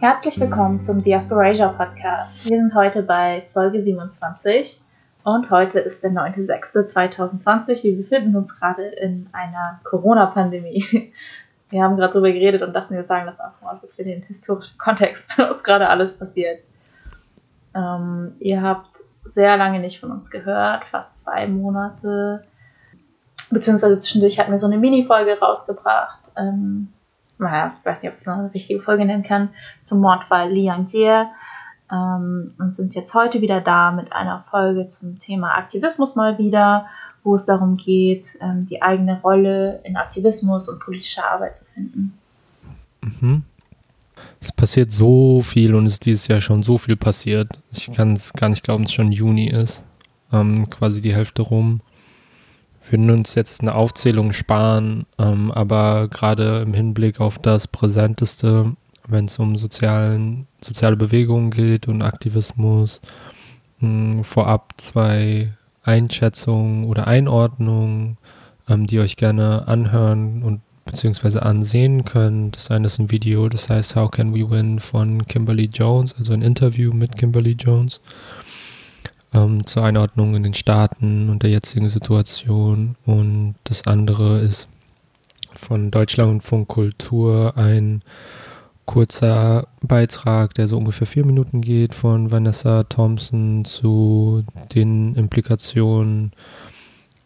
Herzlich willkommen zum Diasporasia Podcast. Wir sind heute bei Folge 27 und heute ist der 9.6.2020. Wir befinden uns gerade in einer Corona-Pandemie. Wir haben gerade darüber geredet und dachten, wir sagen das auch mal so für den historischen Kontext, was gerade alles passiert. Ähm, ihr habt sehr lange nicht von uns gehört, fast zwei Monate. Beziehungsweise zwischendurch hatten wir so eine Mini-Folge rausgebracht. Ähm, naja, ich weiß nicht, ob ich es noch eine richtige Folge nennen kann, zum Mordfall Li Yangjie. Ähm, und sind jetzt heute wieder da mit einer Folge zum Thema Aktivismus mal wieder, wo es darum geht, ähm, die eigene Rolle in Aktivismus und politischer Arbeit zu finden. Mhm. Es passiert so viel und es ist dieses Jahr schon so viel passiert. Ich kann es gar nicht glauben, dass es schon Juni ist. Ähm, quasi die Hälfte rum würden uns jetzt eine Aufzählung sparen, ähm, aber gerade im Hinblick auf das Präsenteste, wenn es um sozialen, soziale Bewegungen geht und Aktivismus, mh, hm, vorab zwei Einschätzungen oder Einordnungen, ähm, die euch gerne anhören und beziehungsweise ansehen könnt. Das eine ist ein Video, das heißt How Can We Win von Kimberly Jones, also ein Interview mit Kimberly Jones ähm, zur Einordnung in den Staaten und der jetzigen Situation. Und das andere ist von Deutschlandfunk Kultur ein kurzer Beitrag, der so ungefähr vier Minuten geht, von Vanessa Thompson zu den Implikationen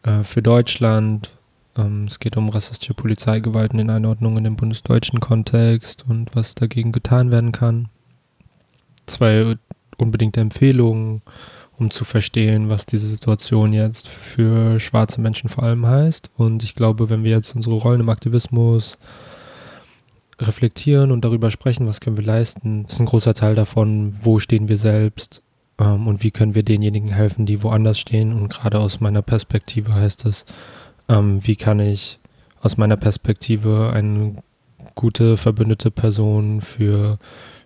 äh, für Deutschland. Ähm, es geht um rassistische Polizeigewalt in den Einordnungen im bundesdeutschen Kontext und was dagegen getan werden kann. Zwei unbedingte Empfehlungen um zu verstehen, was diese Situation jetzt für schwarze Menschen vor allem heißt. Und ich glaube, wenn wir jetzt unsere Rollen im Aktivismus reflektieren und darüber sprechen, was können wir leisten, ist ein großer Teil davon, wo stehen wir selbst ähm, und wie können wir denjenigen helfen, die woanders stehen. Und gerade aus meiner Perspektive heißt es, ähm, wie kann ich aus meiner Perspektive eine gute verbündete Person für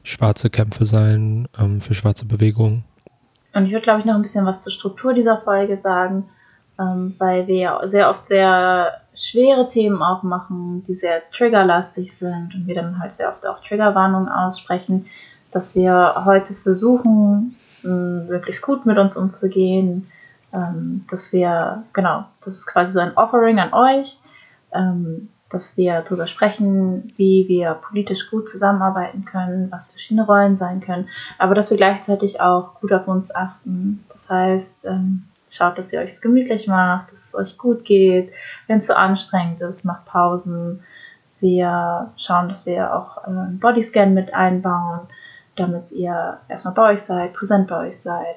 schwarze Kämpfe sein, ähm, für schwarze Bewegungen. Und ich würde, glaube ich, noch ein bisschen was zur Struktur dieser Folge sagen, ähm, weil wir ja sehr oft sehr schwere Themen auch machen, die sehr triggerlastig sind und wir dann halt sehr oft auch Triggerwarnungen aussprechen, dass wir heute versuchen, möglichst gut mit uns umzugehen, ähm, dass wir, genau, das ist quasi so ein Offering an euch, ähm, dass wir darüber sprechen, wie wir politisch gut zusammenarbeiten können, was verschiedene Rollen sein können, aber dass wir gleichzeitig auch gut auf uns achten. Das heißt, ähm, schaut, dass ihr euch gemütlich macht, dass es euch gut geht. Wenn es zu so anstrengend ist, macht Pausen. Wir schauen, dass wir auch äh, einen Bodyscan mit einbauen, damit ihr erstmal bei euch seid, präsent bei euch seid,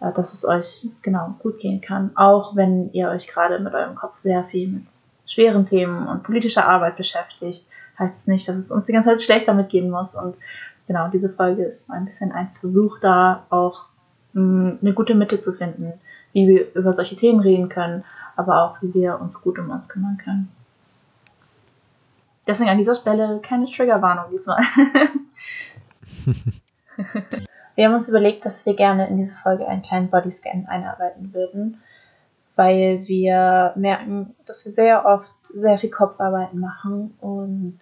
äh, dass es euch genau gut gehen kann, auch wenn ihr euch gerade mit eurem Kopf sehr viel mit schweren Themen und politischer Arbeit beschäftigt, heißt es nicht, dass es uns die ganze Zeit schlecht damit gehen muss. Und genau, diese Folge ist ein bisschen ein Versuch da, auch mh, mm, eine gute Mitte zu finden, wie wir über solche Themen reden können, aber auch wie wir uns gut um uns kümmern können. Deswegen an dieser Stelle keine Triggerwarnung diesmal. wir haben uns überlegt, dass wir gerne in diese Folge einen kleinen Bodyscan einarbeiten würden weil wir merken, dass wir sehr oft sehr viel Kopfarbeit machen und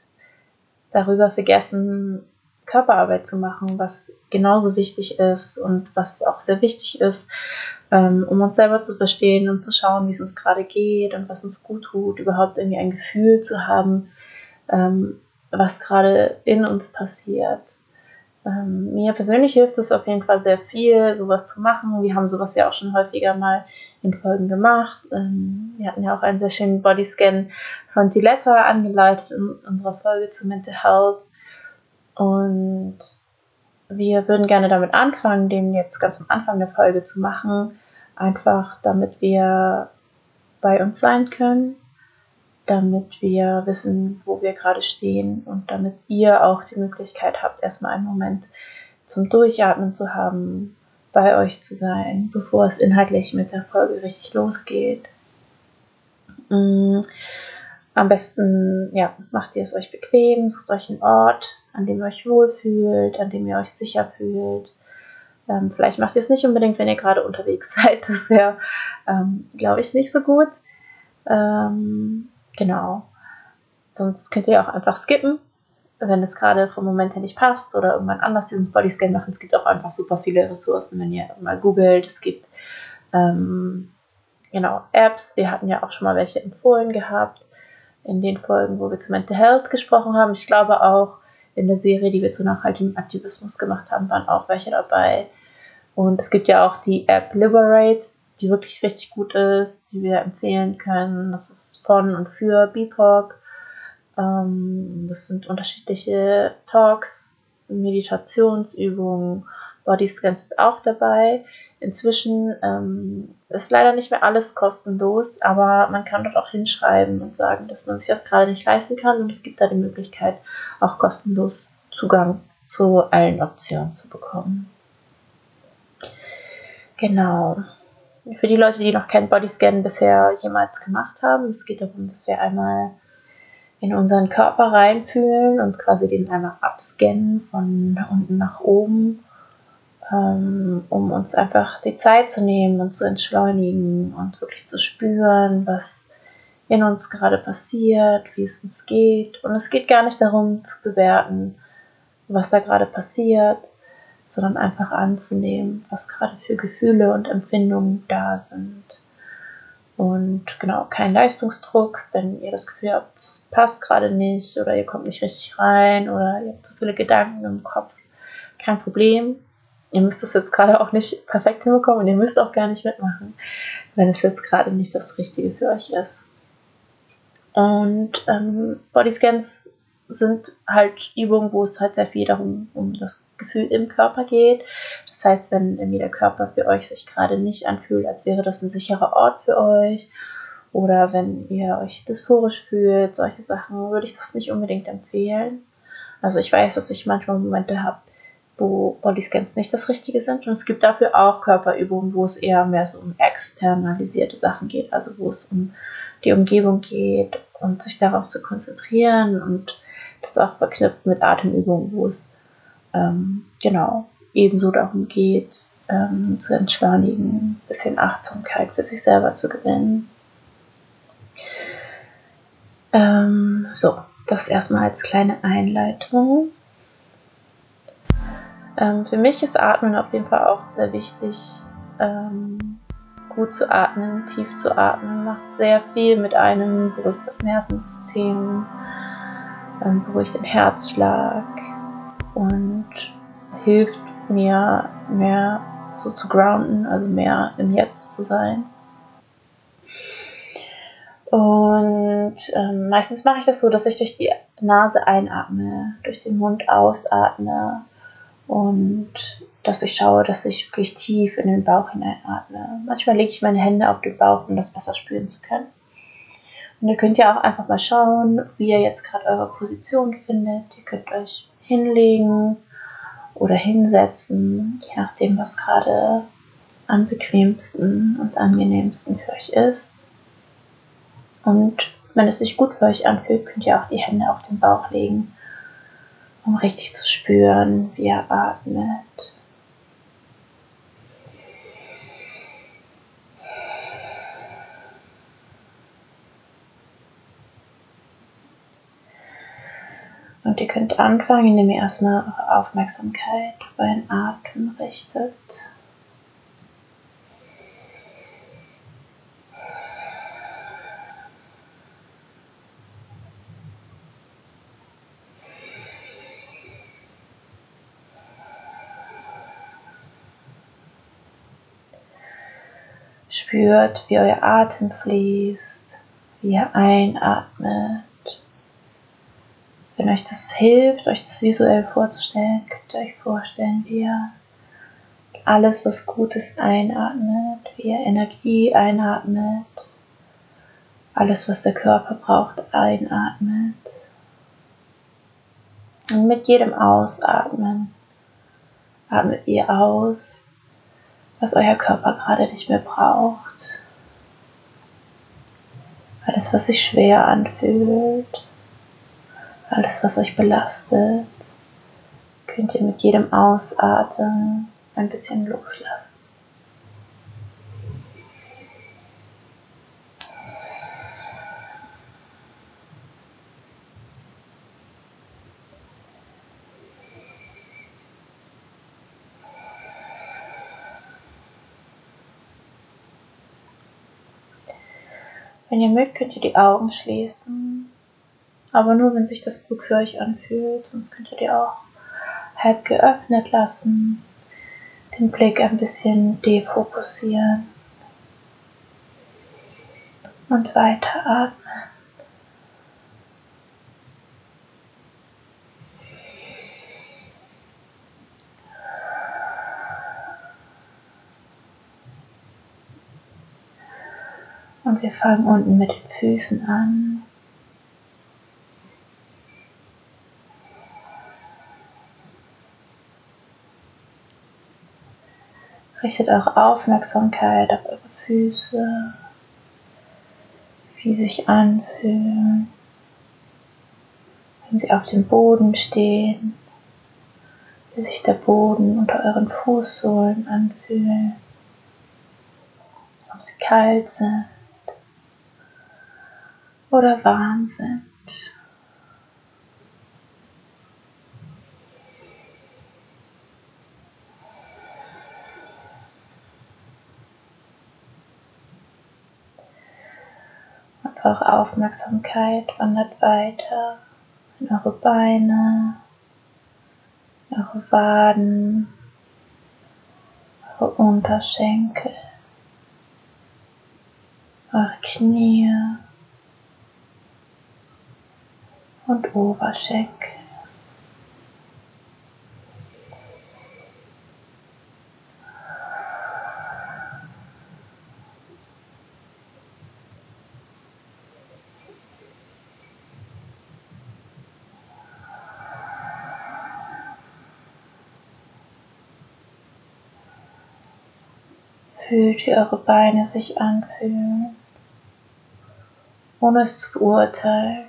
darüber vergessen, Körperarbeit zu machen, was genauso wichtig ist und was auch sehr wichtig ist, ähm, um uns selber zu verstehen und zu schauen, wie es uns gerade geht und was uns gut tut, überhaupt irgendwie ein Gefühl zu haben, ähm, was gerade in uns passiert. Ähm, mir persönlich hilft es auf jeden Fall sehr viel, sowas zu machen. Wir haben sowas ja auch schon häufiger mal in Folgen gemacht. Ähm, wir hatten ja auch einen sehr schönen Bodyscan von Diletta angeleitet in unserer Folge zu Mental Health. Und wir würden gerne damit anfangen, den jetzt ganz am Anfang der Folge zu machen. Einfach damit wir bei uns sein können, damit wir wissen, wo wir gerade stehen und damit ihr auch die Möglichkeit habt, erstmal einen Moment zum Durchatmen zu haben, bei euch zu sein, bevor es inhaltlich mit der Folge richtig losgeht. Mm, am besten ja, macht ihr es euch bequem, sucht euch einen Ort, an dem ihr euch wohlfühlt, an dem ihr euch sicher fühlt. Ähm, vielleicht macht ihr es nicht unbedingt, wenn ihr gerade unterwegs seid. Das wäre, ähm, glaube ich, nicht so gut. Ähm, genau. sonst könnt ihr auch einfach skippen, wenn es gerade vom Moment her nicht passt oder irgendwann anders diesen Bodyscan machen. Es gibt auch einfach super viele Ressourcen, wenn ihr mal googelt. Es gibt ähm, genau Apps. Wir hatten ja auch schon mal welche empfohlen gehabt in den Folgen, wo wir zu Mental Health gesprochen haben. Ich glaube auch in der Serie, die wir zu nachhaltigem Aktivismus gemacht haben, waren auch welche dabei. Und es gibt ja auch die App Liberate, die wirklich richtig gut ist, die wir empfehlen können. Das ist von und für BIPOC. Ähm, das sind unterschiedliche Talks, Meditationsübungen, Bodyscans sind auch dabei. Inzwischen ähm, ist leider nicht mehr alles kostenlos, aber man kann dort auch hinschreiben und sagen, dass man sich das gerade nicht leisten kann und es gibt da die Möglichkeit, auch kostenlos Zugang zu allen Optionen zu bekommen. Genau. Für die Leute, die noch kein Bodyscan bisher jemals gemacht haben, es geht darum, dass wir einmal in unseren Körper reinfühlen und quasi den einmal abscannen von unten nach oben ähm, um uns einfach die Zeit zu nehmen und zu entschleunigen und wirklich zu spüren, was in uns gerade passiert, wie es uns geht. Und es geht gar nicht darum zu bewerten, was da gerade passiert, sondern einfach anzunehmen, was gerade für Gefühle und Empfindungen da sind. Und genau, kein Leistungsdruck, wenn ihr das Gefühl habt, es passt gerade nicht oder ihr kommt nicht richtig rein oder ihr habt zu viele Gedanken im Kopf. Kein Problem. Ihr müsst das jetzt gerade auch nicht perfekt hinbekommen und ihr müsst auch gar nicht mitmachen, wenn es jetzt gerade nicht das Richtige für euch ist. Und ähm, Bodyscans sind halt Übungen, wo es halt sehr viel darum um das Gefühl im Körper geht. Das heißt, wenn irgendwie der Körper für euch sich gerade nicht anfühlt, als wäre das ein sicherer Ort für euch, oder wenn ihr euch dysphorisch fühlt, solche Sachen, würde ich das nicht unbedingt empfehlen. Also ich weiß, dass ich manchmal Momente habe, wo Bodyscans nicht das Richtige sind. Und es gibt dafür auch Körperübungen, wo es eher mehr so um externalisierte Sachen geht, also wo es um die Umgebung geht und sich darauf zu konzentrieren und das auch verknüpft mit Atemübungen, wo es ähm, genau ebenso darum geht, ähm, zu entschleunigen, ein bisschen Achtsamkeit für sich selber zu gewinnen. Ähm, so, das erstmal als kleine Einleitung. Ähm, für mich ist Atmen auf jeden Fall auch sehr wichtig. Ähm, gut zu atmen, tief zu atmen, macht sehr viel mit einem, beruhigt das Nervensystem, ähm, beruhigt den Herzschlag und hilft mir mehr so zu grounden, also mehr im Jetzt zu sein. Und ähm, meistens mache ich das so, dass ich durch die Nase einatme, durch den Mund ausatme und dass ich schaue, dass ich wirklich tief in den Bauch hineinatme. Manchmal lege ich meine Hände auf den Bauch, um das besser spüren zu können. Und ihr könnt ja auch einfach mal schauen, wie ihr jetzt gerade eure Position findet. Ihr könnt euch hinlegen oder hinsetzen, je nachdem, was gerade am bequemsten und angenehmsten für euch ist. Und wenn es sich gut für euch anfühlt, könnt ihr auch die Hände auf den Bauch legen um richtig zu spüren, wie er atmet. Und ihr könnt anfangen, indem ihr erstmal eure Aufmerksamkeit auf euren Atem richtet. Spürt, wie euer Atem fließt, wie ihr einatmet. Wenn euch das hilft, euch das visuell vorzustellen, könnt ihr euch vorstellen, wie ihr alles, was Gutes einatmet, wie ihr Energie einatmet, alles, was der Körper braucht, einatmet. Und mit jedem Ausatmen atmet ihr aus was euer Körper gerade nicht mehr braucht. Alles, was sich schwer anfühlt, alles, was euch belastet, könnt ihr mit jedem Ausatmen ein bisschen loslassen. Wenn ihr mögt, könnt ihr die Augen schließen aber nur, wenn sich das gut für euch anfühlt. Sonst könnt ihr die auch halb geöffnet lassen. Den Blick ein bisschen defokussieren. Und weiter atmen. Und wir fangen unten mit den Füßen an. Richtet eure Aufmerksamkeit auf eure Füße, wie sie sich anfühlen, wenn sie auf dem Boden stehen, wie sich der Boden unter euren Fußsohlen anfühlt, ob sie kalt sind oder warm sind. Und eure Aufmerksamkeit wandert weiter in eure Beine, in eure Waden, eure Unterschenkel, eure Knie, und Oberschenkel. Fühlt, wie eure Beine sich anfühlen, ohne es zu beurteilen.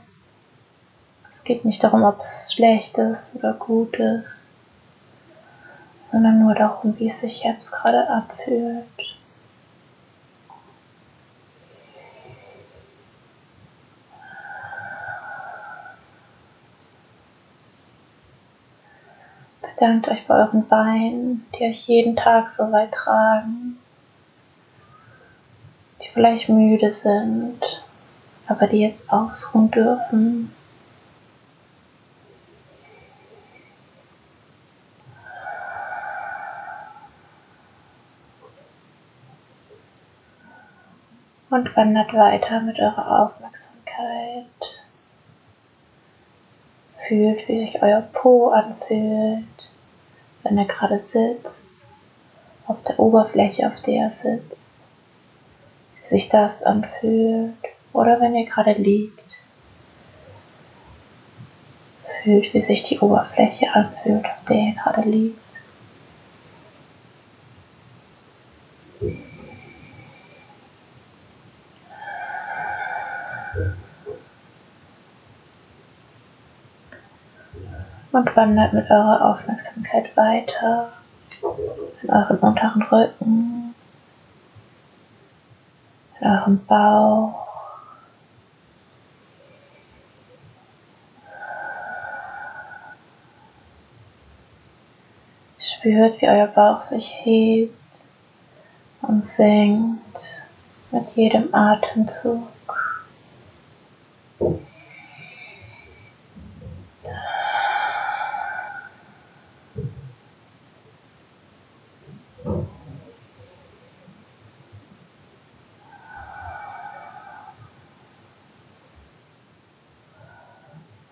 Es geht nicht darum, ob es schlecht ist oder gut ist, sondern nur darum, wie es sich jetzt gerade anfühlt. Bedankt euch bei euren Beinen, die euch jeden Tag so weit tragen, vielleicht müde sind, aber die jetzt ausruhen dürfen. und wandert weiter mit eurer Aufmerksamkeit. Fühlt, wie sich euer Po anfühlt, wenn er gerade sitzt, auf der Oberfläche, auf der er sitzt. Wie sich das anfühlt oder wenn ihr gerade liegt. Fühlt, wie sich die Oberfläche anfühlt, auf der ihr gerade liegt. und wandert mit eurer Aufmerksamkeit weiter in euren unteren Rücken, in eurem Bauch. Spürt, wie euer Bauch sich hebt und senkt mit jedem Atemzug.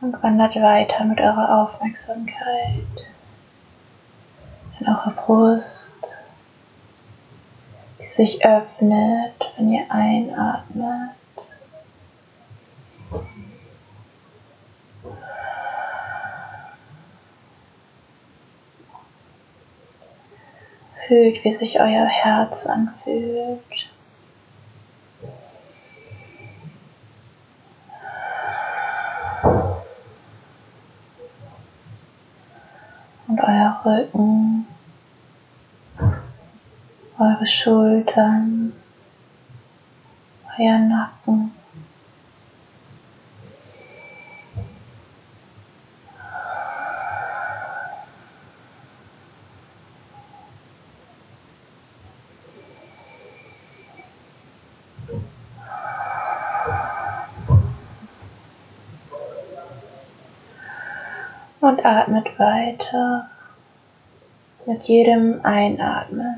Und wandert weiter mit eurer Aufmerksamkeit in eure Brust, die sich öffnet, wenn ihr einatmet. Fühlt, wie sich euer Herz anfühlt. Schultern, euer Nacken. und atmet weiter mit jedem Einatmen.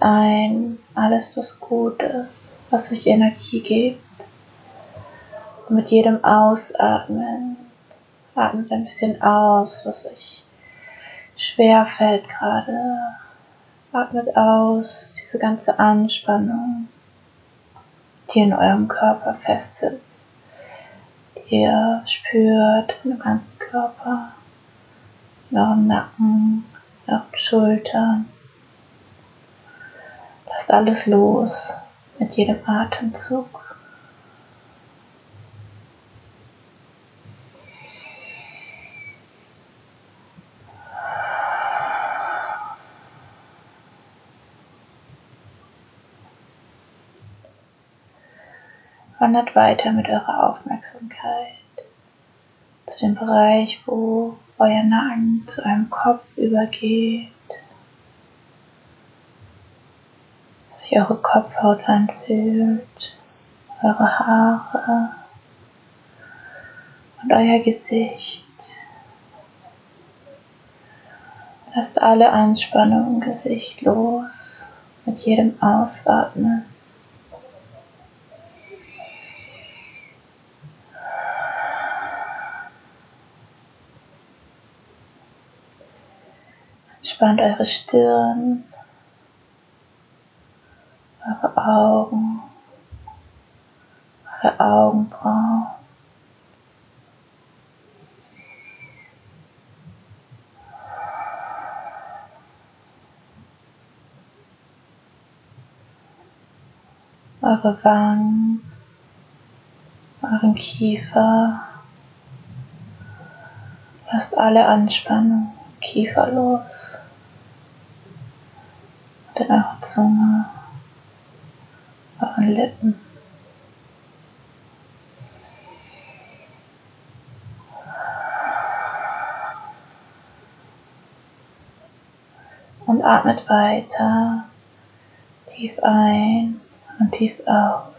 Ein alles, was gut ist, was sich Energie gibt. Und mit jedem Ausatmen atmet ein bisschen aus, was sich schwer fällt gerade. Atmet aus diese ganze Anspannung, die in eurem Körper festsitzt, die ihr spürt im ganzen Körper, in eurem Nacken, in euren Schultern. Alles los mit jedem Atemzug. wandert weiter mit eurer Aufmerksamkeit zu dem Bereich, wo euer Nacken zu eurem Kopf übergeht, sich eure Kopfhaut anfühlt, eure Haare und euer Gesicht. Lasst alle Anspannung im Gesicht los mit jedem Ausatmen. Entspannt eure Stirn, Augen, eure Augenbrauen. Eure Wangen, euren Kiefer. Lasst alle Anspannung Kiefer los in eurer Zunge, euren Lippen. Und atmet weiter tief ein und tief aus.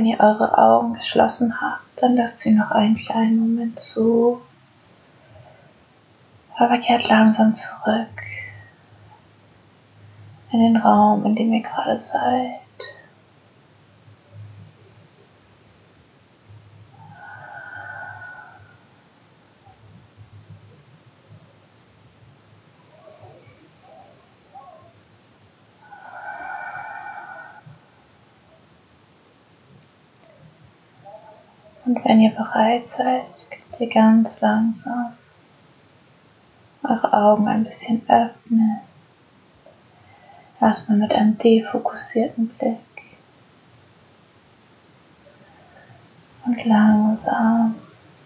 Wenn ihr eure Augen geschlossen habt, dann lasst sie noch einen kleinen Moment zu. Aber kehrt langsam zurück in den Raum, in dem ihr gerade seid. Und seid, könnt ihr ganz langsam eure Augen ein bisschen öffnen. Erstmal mit einem defokussierten Blick. Und langsam,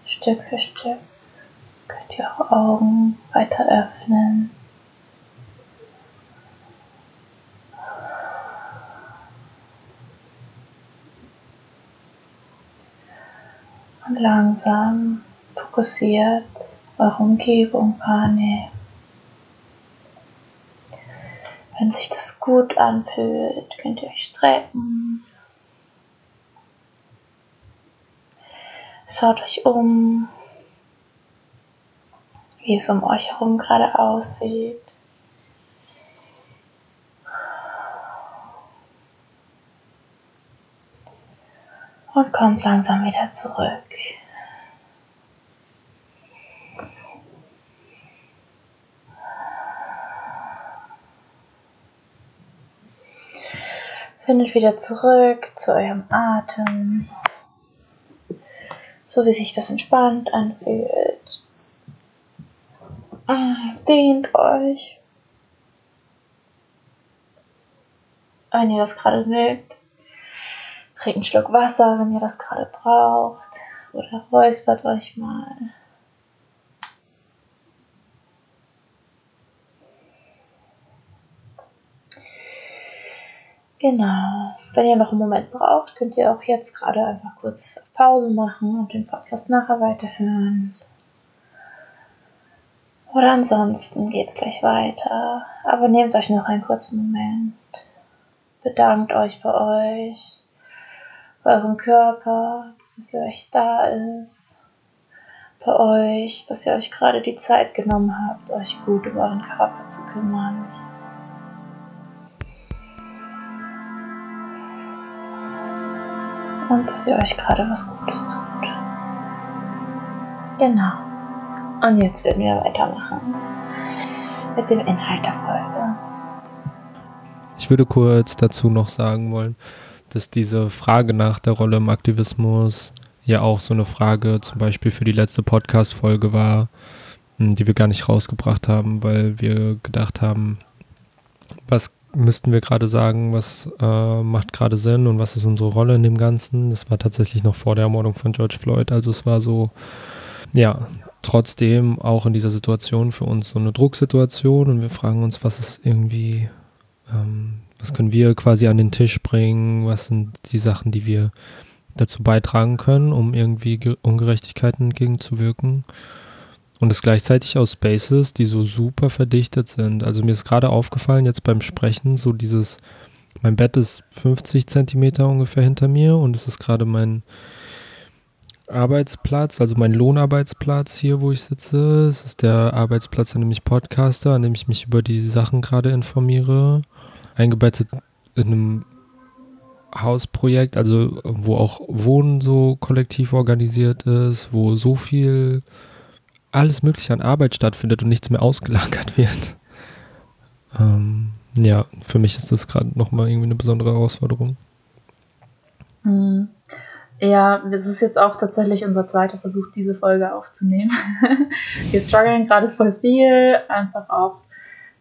Stück für Stück, könnt ihr eure Augen weiter öffnen. Langsam fokussiert eure Umgebung wahrnehmen. Wenn sich das gut anfühlt, könnt ihr euch strecken. Schaut euch um, wie es um euch herum gerade aussieht. Und kommt langsam wieder zurück. Findet wieder zurück zu eurem Atem, so wie sich das entspannt anfühlt. Ah, dehnt euch. Wenn ihr das gerade mögt. Trinkt einen Schluck Wasser, wenn ihr das gerade braucht. Oder räuspert euch mal. Genau. Wenn ihr noch einen Moment braucht, könnt ihr auch jetzt gerade einfach kurz Pause machen und den Podcast nachher weiterhören. Oder ansonsten geht es gleich weiter. Aber nehmt euch noch einen kurzen Moment. Bedankt euch bei euch bei eurem Körper, dass er für euch da ist. Bei euch, dass ihr euch gerade die Zeit genommen habt, euch gut um euren Körper zu kümmern. und dass ihr euch gerade was Gutes tut. Genau. Und jetzt werden wir weitermachen mit dem Inhalt der Folge. Ich würde kurz dazu noch sagen wollen, dass diese Frage nach der Rolle im Aktivismus ja auch so eine Frage zum Beispiel für die letzte Podcast-Folge war, hm, die wir gar nicht rausgebracht haben, weil wir gedacht haben, was müssten wir gerade sagen, was äh, macht gerade Sinn und was ist unsere Rolle in dem Ganzen. Das war tatsächlich noch vor der Ermordung von George Floyd. Also es war so, ja, trotzdem auch in dieser Situation für uns so eine Drucksituation und wir fragen uns, was ist irgendwie, ähm, was können wir quasi an den Tisch bringen, was sind die Sachen, die wir dazu beitragen können, um irgendwie Ungerechtigkeiten entgegenzuwirken und es gleichzeitig aus Spaces, die so super verdichtet sind. Also mir ist gerade aufgefallen, jetzt beim Sprechen, so dieses, mein Bett ist 50 Zentimeter ungefähr hinter mir und es ist gerade mein Arbeitsplatz, also mein Lohnarbeitsplatz hier, wo ich sitze. Es ist der Arbeitsplatz, an dem ich podcaste, an dem ich mich über die Sachen gerade informiere. Eingebettet in einem Hausprojekt, also wo auch Wohnen so kollektiv organisiert ist, wo so viel alles Mögliche an Arbeit stattfindet und nichts mehr ausgelagert wird. Ähm, ja, für mich ist das gerade nochmal irgendwie eine besondere Herausforderung. Hm. Ja, es ist jetzt auch tatsächlich unser zweiter Versuch, diese Folge aufzunehmen. wir strugglen gerade voll viel, einfach auch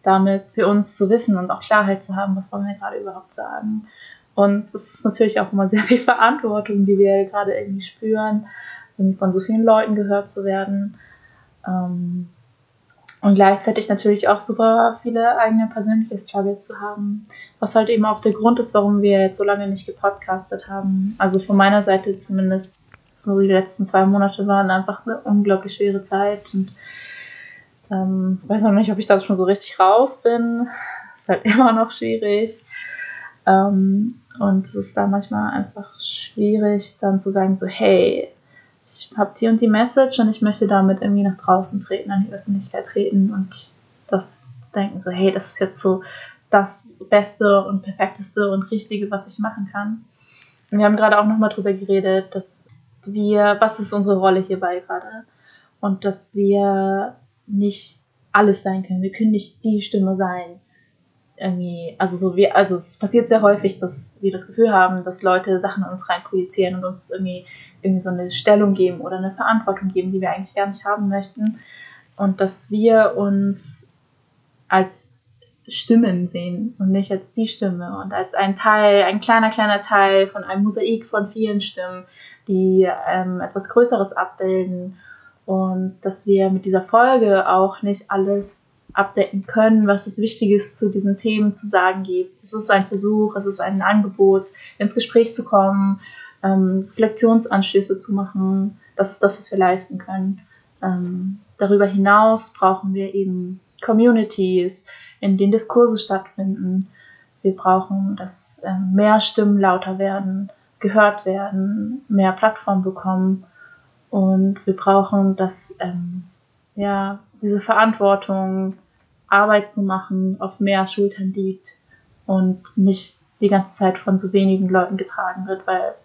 damit für uns zu wissen und auch Klarheit zu haben, was wollen wir gerade überhaupt sagen. Und es ist natürlich auch immer sehr viel Verantwortung, die wir gerade irgendwie spüren, von so vielen Leuten gehört zu werden. Ähm, und gleichzeitig natürlich auch super viele eigene persönliche Struggles zu haben, was halt eben auch der Grund ist, warum wir jetzt so lange nicht gepodcastet haben. Also von meiner Seite zumindest, so die letzten zwei Monate waren einfach eine unglaublich schwere Zeit und ähm, weiß noch nicht, ob ich da schon so richtig raus bin. Ist halt immer noch schwierig. Ähm, und es ist da manchmal einfach schwierig, dann zu sagen, so, hey, ich habe die und die Message und ich möchte damit irgendwie nach draußen treten, an die Öffentlichkeit treten und das denken so, hey, das ist jetzt so das Beste und Perfekteste und Richtige, was ich machen kann. Und wir haben gerade auch nochmal drüber geredet, dass wir, was ist unsere Rolle hierbei gerade? Und dass wir nicht alles sein können. Wir können nicht die Stimme sein, irgendwie, also so wie, also es passiert sehr häufig, dass wir das Gefühl haben, dass Leute Sachen in uns reinprojizieren und uns irgendwie, irgendwie so eine Stellung geben oder eine Verantwortung geben, die wir eigentlich gar nicht haben möchten. Und dass wir uns als Stimmen sehen und nicht als die Stimme und als ein Teil, ein kleiner, kleiner Teil von einem Mosaik von vielen Stimmen, die ähm, etwas Größeres abbilden. Und dass wir mit dieser Folge auch nicht alles abdecken können, was es Wichtiges zu diesen Themen zu sagen gibt. Es ist ein Versuch, es ist ein Angebot, ins Gespräch zu kommen, ähm, Reflexionsanstöße zu machen. Das ist das, was wir leisten können. Ähm, darüber hinaus brauchen wir eben Communities, in denen Diskurse stattfinden. Wir brauchen, dass ähm, mehr Stimmen lauter werden, gehört werden, mehr Plattform bekommen. Und wir brauchen, dass ähm, ja, diese Verantwortung Arbeit zu machen auf mehr Schultern liegt und nicht die ganze Zeit von so wenigen Leuten getragen wird, weil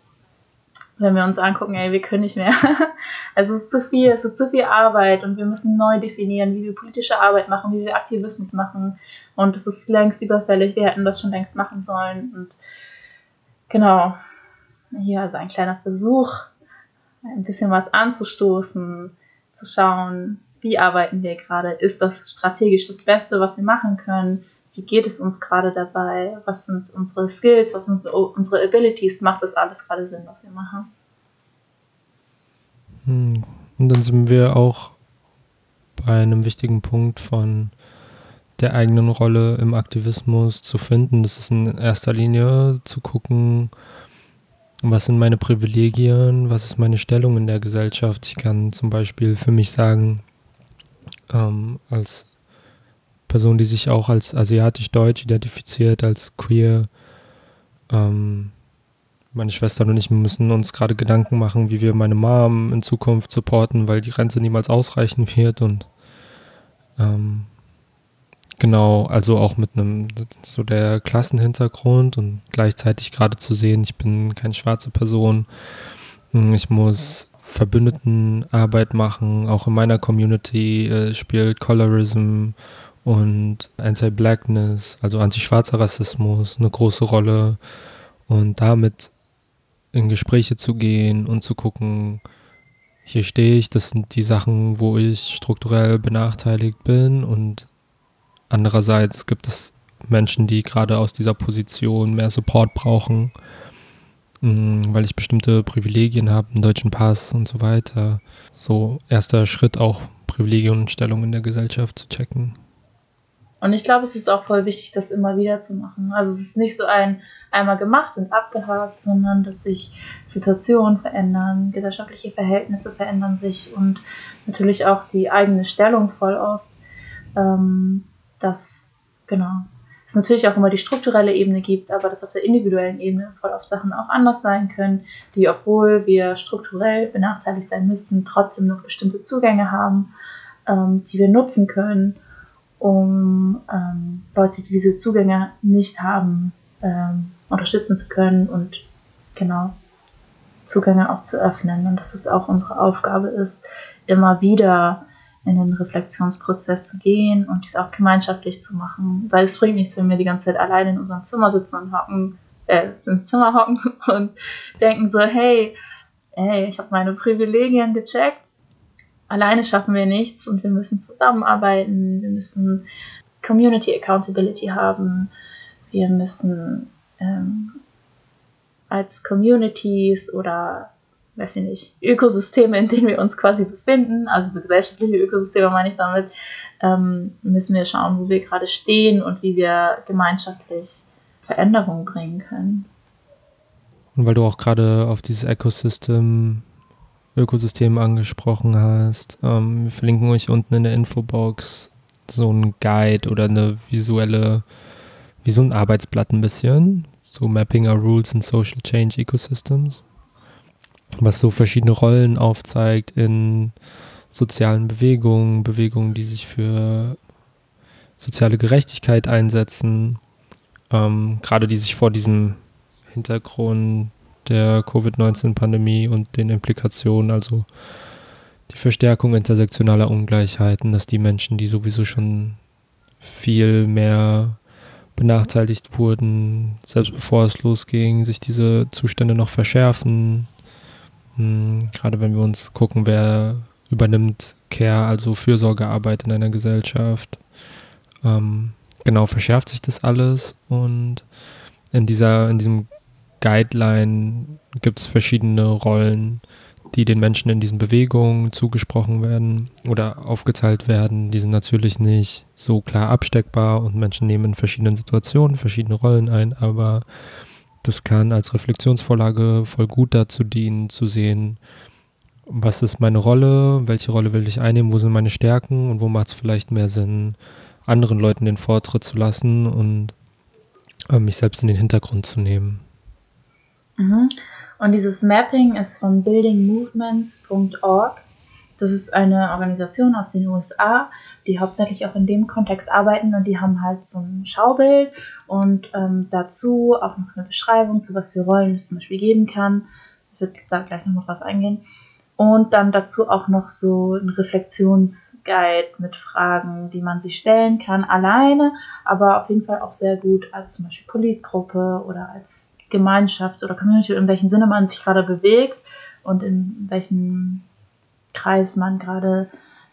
wenn wir uns angucken, ey, wir können nicht mehr. es ist zu viel, es ist zu viel Arbeit und wir müssen neu definieren, wie wir politische Arbeit machen, wie wir Aktivismus machen. Und es ist längst überfällig, wir hätten das schon längst machen sollen. Und genau, hier also ein kleiner Versuch, ein bisschen was anzustoßen, zu schauen, wie arbeiten wir gerade? Ist das strategisch das Beste, was wir machen können? Wie geht es uns gerade dabei? Was sind unsere Skills? Was sind unsere Abilities? Macht das alles gerade Sinn, was wir machen? Hm. Und dann sind wir auch bei einem wichtigen Punkt von der eigenen Rolle im Aktivismus zu finden. Das ist in erster Linie zu gucken, was sind meine Privilegien, was ist meine Stellung in der Gesellschaft. Ich kann zum Beispiel für mich sagen, ähm, als Person, die sich auch als asiatisch-deutsch identifiziert, als queer, ähm, meine Schwester und ich müssen uns gerade Gedanken machen, wie wir meine Mom in Zukunft supporten, weil die Rente niemals ausreichen wird und ähm, genau, also auch mit einem so der Klassenhintergrund und gleichzeitig gerade zu sehen, ich bin keine schwarze Person, hm, ich muss Verbündetenarbeit machen, auch in meiner Community äh, spielt Colorism und Anti-Blackness, also anti-schwarzer Rassismus eine große Rolle. Und damit in Gespräche zu gehen und zu gucken, hier stehe ich, das sind die Sachen, wo ich strukturell benachteiligt bin und andererseits gibt es Menschen, die gerade aus dieser Position mehr Support brauchen, mm, weil ich bestimmte Privilegien habe, einen deutschen Pass und so weiter. So erster Schritt auch Privilegien und Stellung in der Gesellschaft zu checken. Und ich glaube, es ist auch voll wichtig, das immer wieder zu machen. Also es ist nicht so ein einmal gemacht und abgehakt, sondern dass sich Situationen verändern, gesellschaftliche Verhältnisse verändern sich und natürlich auch die eigene Stellung voll oft. Ähm, dass, genau, es natürlich auch immer die strukturelle Ebene gibt, aber dass auf der individuellen Ebene voll oft Sachen auch anders sein können, die, obwohl wir strukturell benachteiligt sein müssten, trotzdem noch bestimmte Zugänge haben, ähm, die wir nutzen können um ähm, Leute, die diese Zugänge nicht haben, ähm, unterstützen zu können und genau Zugänge auch zu öffnen. Und dass es auch unsere Aufgabe ist, immer wieder in den Reflexionsprozess zu gehen und dies auch gemeinschaftlich zu machen. Weil es bringt nichts, wenn wir die ganze Zeit alleine in unserem Zimmer sitzen und hocken, äh, im Zimmer hocken und denken so, hey, hey, ich habe meine Privilegien gecheckt. Alleine schaffen wir nichts und wir müssen zusammenarbeiten, wir müssen Community Accountability haben, wir müssen ähm, als Communities oder weiß ich nicht, Ökosysteme, in denen wir uns quasi befinden, also so gesellschaftliche Ökosysteme meine ich damit, ähm, müssen wir schauen, wo wir gerade stehen und wie wir gemeinschaftlich Veränderungen bringen können. Und weil du auch gerade auf dieses Ecosystem Ökosystem angesprochen hast. Ähm, wir verlinken euch unten in der Infobox so ein Guide oder eine visuelle, wie so ein Arbeitsblatt ein bisschen. So Mapping Our Rules in Social Change Ecosystems. Was so verschiedene Rollen aufzeigt in sozialen Bewegungen, Bewegungen, die sich für soziale Gerechtigkeit einsetzen, ähm, gerade die sich vor diesem Hintergrund der Covid-19-Pandemie und den Implikationen, also die Verstärkung intersektionaler Ungleichheiten, dass die Menschen, die sowieso schon viel mehr benachteiligt wurden, selbst bevor es losging, sich diese Zustände noch verschärfen. Hm, gerade wenn wir uns gucken, wer übernimmt Care, also Fürsorgearbeit in einer Gesellschaft. Ähm, genau, verschärft sich das alles und in dieser, in diesem Guideline gibt es verschiedene Rollen, die den Menschen in diesen Bewegungen zugesprochen werden oder aufgeteilt werden. Die sind natürlich nicht so klar absteckbar und Menschen nehmen in verschiedenen Situationen verschiedene Rollen ein, aber das kann als Reflexionsvorlage voll gut dazu dienen, zu sehen, was ist meine Rolle, welche Rolle will ich einnehmen, wo sind meine Stärken und wo macht es vielleicht mehr Sinn, anderen Leuten den Vortritt zu lassen und äh, mich selbst in den Hintergrund zu nehmen. Mhm. Und dieses Mapping ist von buildingmovements.org. Das ist eine Organisation aus den USA, die hauptsächlich auch in dem Kontext arbeiten und die haben halt so ein Schaubild und ähm, dazu auch noch eine Beschreibung, zu was für Rollen es zum Beispiel geben kann. Ich würde da gleich nochmal drauf eingehen. Und dann dazu auch noch so ein Reflexionsguide mit Fragen, die man sich stellen kann, alleine, aber auf jeden Fall auch sehr gut als zum Beispiel Politgruppe oder als Gemeinschaft oder Community, in welchem Sinne man sich gerade bewegt und in welchem Kreis man gerade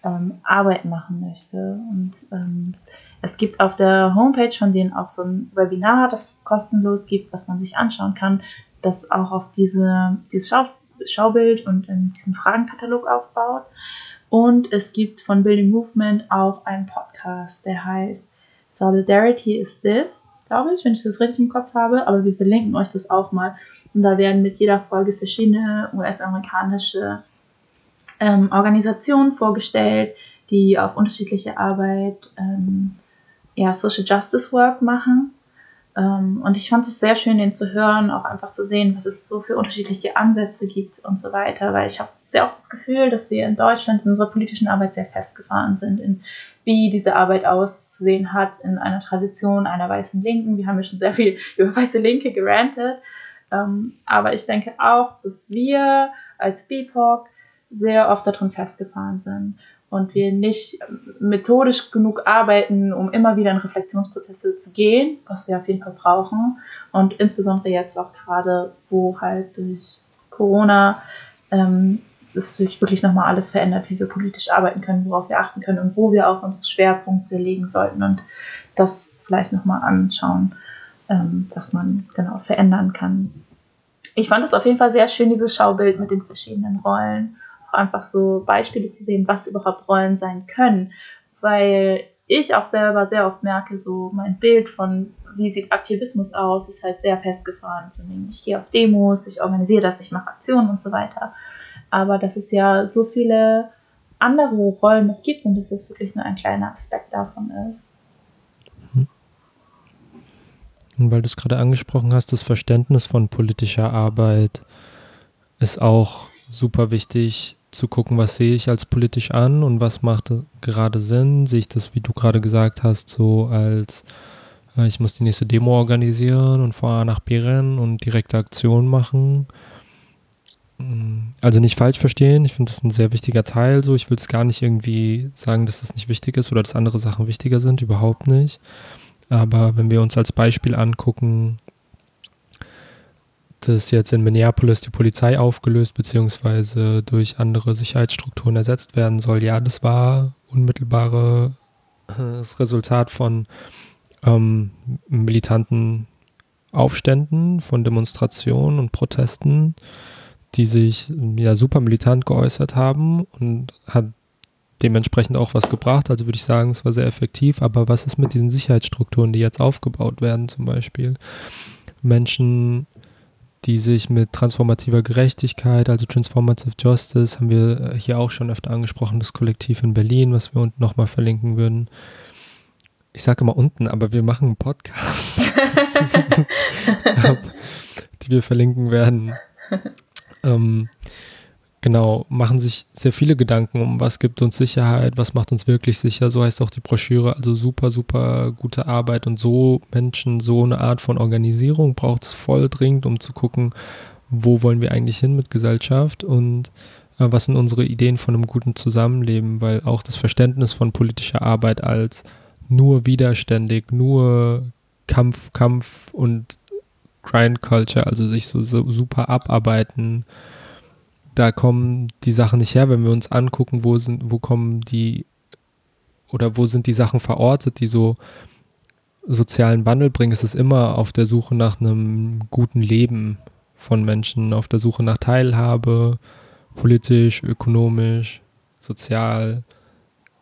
ähm, Arbeit machen möchte. Und ähm, es gibt auf der Homepage von denen auch so ein Webinar, das kostenlos gibt, was man sich anschauen kann, das auch auf diese, dieses Schau Schaubild und in diesen Fragenkatalog aufbaut. Und es gibt von Building Movement auch einen Podcast, der heißt Solidarity is this, glaube ich, wenn ich das richtig im Kopf habe, aber wir verlinken euch das auch mal. Und da werden mit jeder Folge verschiedene US-amerikanische ähm, Organisationen vorgestellt, die auf unterschiedliche Arbeit ähm, ja, Social Justice Work machen. Ähm, und ich fand es sehr schön, den zu hören, auch einfach zu sehen, was es so für unterschiedliche Ansätze gibt und so weiter, weil ich habe sehr oft das Gefühl, dass wir in Deutschland in unserer politischen Arbeit sehr festgefahren sind, in wie diese Arbeit auszusehen hat in einer Tradition einer weißen Linken. Wir haben ja schon sehr viel über weiße Linke gerantet. Ähm, aber ich denke auch, dass wir als BIPOC sehr oft darin festgefahren sind und wir nicht methodisch genug arbeiten, um immer wieder in Reflexionsprozesse zu gehen, was wir auf jeden Fall brauchen. Und insbesondere jetzt auch gerade, wo halt durch Corona ähm, es sich wirklich nochmal alles verändert, wie wir politisch arbeiten können, worauf wir achten können und wo wir auch unsere Schwerpunkte legen sollten und das vielleicht nochmal anschauen, ähm, was man genau verändern kann. Ich fand es auf jeden Fall sehr schön, dieses Schaubild mit den verschiedenen Rollen einfach so Beispiele zu sehen, was überhaupt Rollen sein können, weil ich auch selber sehr oft merke, so mein Bild von wie sieht Aktivismus aus, ist halt sehr festgefahren. Ich gehe auf Demos, ich organisiere das, ich mache Aktionen und so weiter. Aber dass es ja so viele andere Rollen noch gibt und dass es wirklich nur ein kleiner Aspekt davon ist. Und weil du es gerade angesprochen hast, das Verständnis von politischer Arbeit ist auch super wichtig zu gucken, was sehe ich als politisch an und was macht gerade Sinn. Sehe ich das, wie du gerade gesagt hast, so als äh, ich muss die nächste Demo organisieren und von A nach B rennen und direkte Aktionen machen. Mm, also nicht falsch verstehen, ich finde das ein sehr wichtiger Teil. So, ich will es gar nicht irgendwie sagen, dass das nicht wichtig ist oder dass andere Sachen wichtiger sind, überhaupt nicht. Aber wenn wir uns als Beispiel angucken, dass jetzt in Minneapolis die Polizei aufgelöst bzw. durch andere Sicherheitsstrukturen ersetzt werden soll. Ja, das war unmittelbares Resultat von ähm, militanten Aufständen, von Demonstrationen und Protesten, die sich ja super militant geäußert haben und hat dementsprechend auch was gebracht. Also würde ich sagen, es war sehr effektiv. Aber was ist mit diesen Sicherheitsstrukturen, die jetzt aufgebaut werden, zum Beispiel? Menschen die sich mit transformativer Gerechtigkeit, also Transformative Justice, haben wir äh, hier auch schon öfter angesprochen, das Kollektiv in Berlin, was wir unten nochmal verlinken würden. Ich sage immer unten, aber wir machen einen Podcast, die wir verlinken werden. Ähm, genau, machen sich sehr viele Gedanken um, was gibt uns Sicherheit, was macht uns wirklich sicher. So heißt auch die Broschüre. Also super, super gute Arbeit und so Menschen, so eine Art von Organisierung braucht es voll dringend, um zu gucken, wo wollen wir eigentlich hin mit Gesellschaft und äh, was sind unsere Ideen von einem guten Zusammenleben, weil auch das Verständnis von politischer Arbeit als nur widerständig, nur Kampf, Kampf und Grind Culture, also sich so, so super abarbeiten, da kommen die Sachen nicht her, wenn wir uns angucken, wo sind, wo kommen die oder wo sind die Sachen verortet, die so sozialen Wandel bringen, ist es immer auf der Suche nach einem guten Leben von Menschen, auf der Suche nach Teilhabe, politisch, ökonomisch, sozial.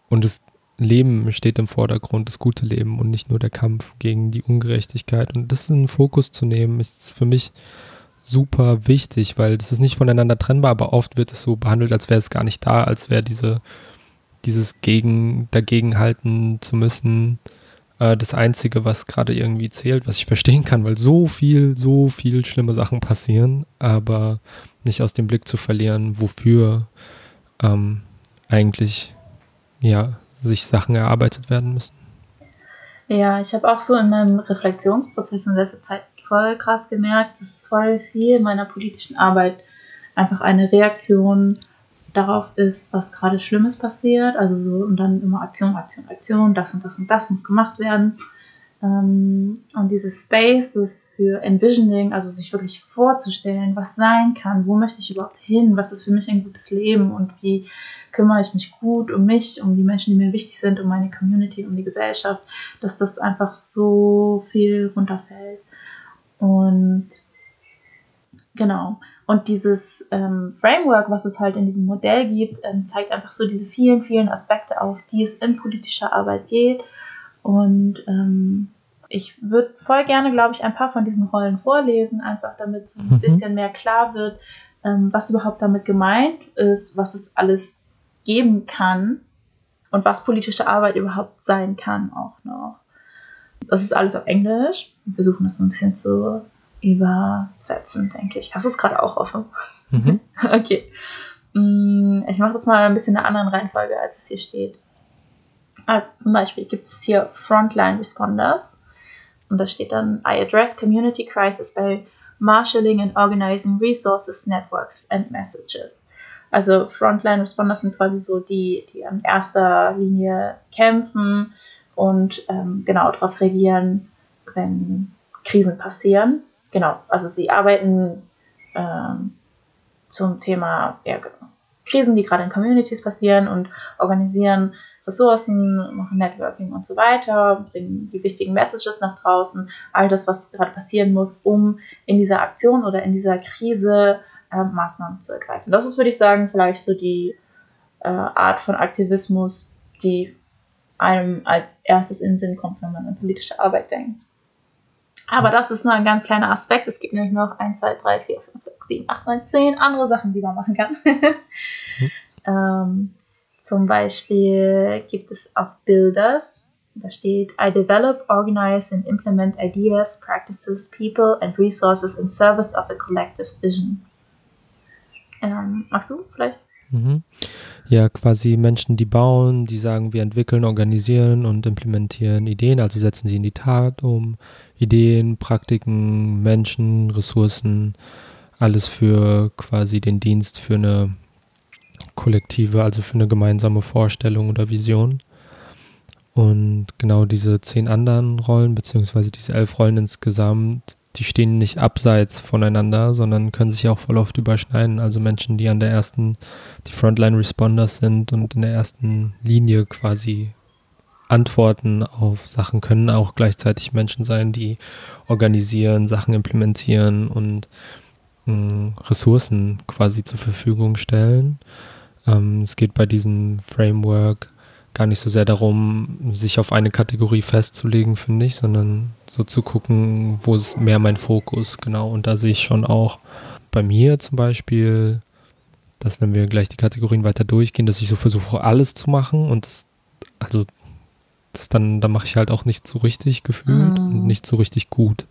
Und das Leben steht im Vordergrund, das gute Leben und nicht nur der Kampf gegen die Ungerechtigkeit. Und das in den Fokus zu nehmen, ist für mich super wichtig, weil das ist nicht voneinander trennbar, aber oft wird es so behandelt, als wäre es gar nicht da, als wäre diese, dieses gegen, dagegen halten zu müssen, äh, das Einzige, was gerade irgendwie zählt, was ich verstehen kann, weil so viel, so viel schlimme Sachen passieren, aber nicht aus dem Blick zu verlieren, wofür ähm, eigentlich ja sich Sachen erarbeitet werden müssen. Ja, ich habe auch so in meinem Reflexionsprozess in letzter Zeit voll krass gemerkt, dass voll viel meiner politischen Arbeit einfach eine Reaktion darauf ist, was gerade Schlimmes passiert. Also so und dann immer Aktion, Aktion, Aktion, das und das und das muss gemacht werden. Ähm, und dieses Spaces für Envisioning, also sich wirklich vorzustellen, was sein kann, wo möchte ich überhaupt hin, was ist für mich ein gutes Leben und wie kümmere ich mich gut um mich, um die Menschen, die mir wichtig sind, um meine Community, um die Gesellschaft, dass das einfach so viel runterfällt. Und genau. Und dieses ähm, Framework, was es halt in diesem Modell gibt, ähm, zeigt einfach so diese vielen, vielen Aspekte auf, die es in politischer Arbeit geht. Und ähm, ich würde voll gerne, glaube ich, ein paar von diesen Rollen vorlesen, einfach damit so ein mhm. bisschen mehr klar wird, ähm, was überhaupt damit gemeint ist, was es alles geben kann und was politische Arbeit überhaupt sein kann auch noch. Das ist alles auf Englisch. Wir versuchen das so ein bisschen zu übersetzen, denke ich. Hast du es gerade auch offen? Mhm. okay. Mm, ich mache das mal ein bisschen in einer anderen Reihenfolge, als es hier steht. Also zum Beispiel gibt es hier Frontline Responders. Und da steht dann, I address community crisis by marshalling and organizing resources, networks and messages. Also Frontline Responders sind quasi so die, die an erster Linie kämpfen und ähm, genau darauf reagieren, wenn Krisen passieren. Genau, also sie arbeiten ähm, zum Thema ja, Krisen, die gerade in Communities passieren und organisieren Ressourcen, machen Networking und so weiter, bringen die wichtigen Messages nach draußen, all das, was gerade passieren muss, um in dieser Aktion oder in dieser Krise äh, Maßnahmen zu ergreifen. Das ist, würde ich sagen, vielleicht so die äh, Art von Aktivismus, die einem als erstes in den Sinn kommt, wenn man an politische Arbeit denkt. Aber das ist nur ein ganz kleiner Aspekt. Es gibt nämlich noch 1, 2, 3, 4, 5, 6, 7, 8, 9, 10 andere Sachen, die man machen kann. hm. ähm, zum Beispiel gibt es auch Builders. Da steht, I develop, organize and implement ideas, practices, people and resources in service of a collective vision. Ähm, magst du vielleicht? Mhm. Ja, quasi Menschen, die bauen, die sagen, wir entwickeln, organisieren und implementieren Ideen, also setzen sie in die Tat um. Ideen, Praktiken, Menschen, Ressourcen, alles für quasi den Dienst für eine kollektive, also für eine gemeinsame Vorstellung oder Vision. Und genau diese zehn anderen Rollen, beziehungsweise diese elf Rollen insgesamt, die stehen nicht abseits voneinander, sondern können sich auch voll oft überschneiden. Also Menschen, die an der ersten, die Frontline Responders sind und in der ersten Linie quasi antworten auf Sachen, können auch gleichzeitig Menschen sein, die organisieren, Sachen implementieren und mh, hm, Ressourcen quasi zur Verfügung stellen. Ähm, es geht bei diesem Framework gar nicht so sehr darum, sich auf eine Kategorie festzulegen, finde ich, sondern so zu gucken, wo ist mehr mein Fokus, genau. Und da sehe ich schon auch bei mir zum Beispiel, dass wenn wir gleich die Kategorien weiter durchgehen, dass ich so versuche, alles zu machen und das, also das dann, da mache ich halt auch nicht so richtig gefühlt mm. und nicht so richtig gut.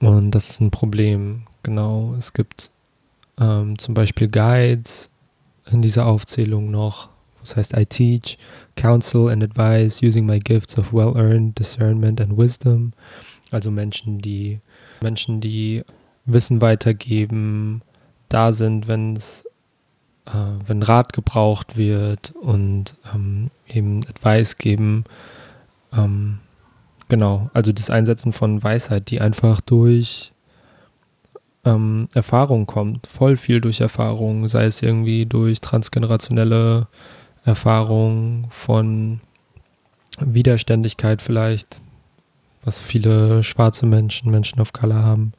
Und das ist ein Problem, genau. Es gibt ähm, zum Beispiel Guides, in dieser Aufzählung noch. Das heißt, I teach, counsel and advise using my gifts of well-earned discernment and wisdom. Also Menschen, die Menschen, die Wissen weitergeben, da sind, wenn es äh, wenn Rat gebraucht wird und ähm, eben Advice geben. Ähm, genau, also das Einsetzen von Weisheit, die einfach durch ähm, Erfahrung kommt. Voll viel durch Erfahrung, sei es irgendwie durch transgenerationelle Erfahrung von Widerständigkeit vielleicht, was viele schwarze Menschen, Menschen of Color haben.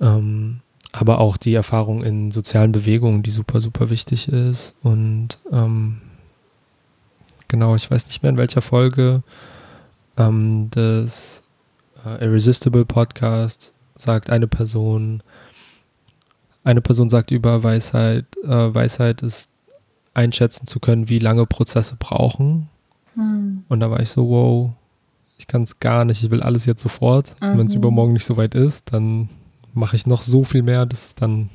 Ähm, aber auch die Erfahrung in sozialen Bewegungen, die super, super wichtig ist. Und ähm, genau, ich weiß nicht mehr in welcher Folge ähm, des äh, Irresistible Podcasts sagt eine Person, eine Person sagt über Weisheit, äh, Weisheit ist einschätzen zu können, wie lange Prozesse brauchen. Hm. Und da war ich so, wow, ich kann es gar nicht, ich will alles jetzt sofort. Mhm. Wenn es übermorgen nicht so weit ist, dann mache ich noch so viel mehr, dass es dann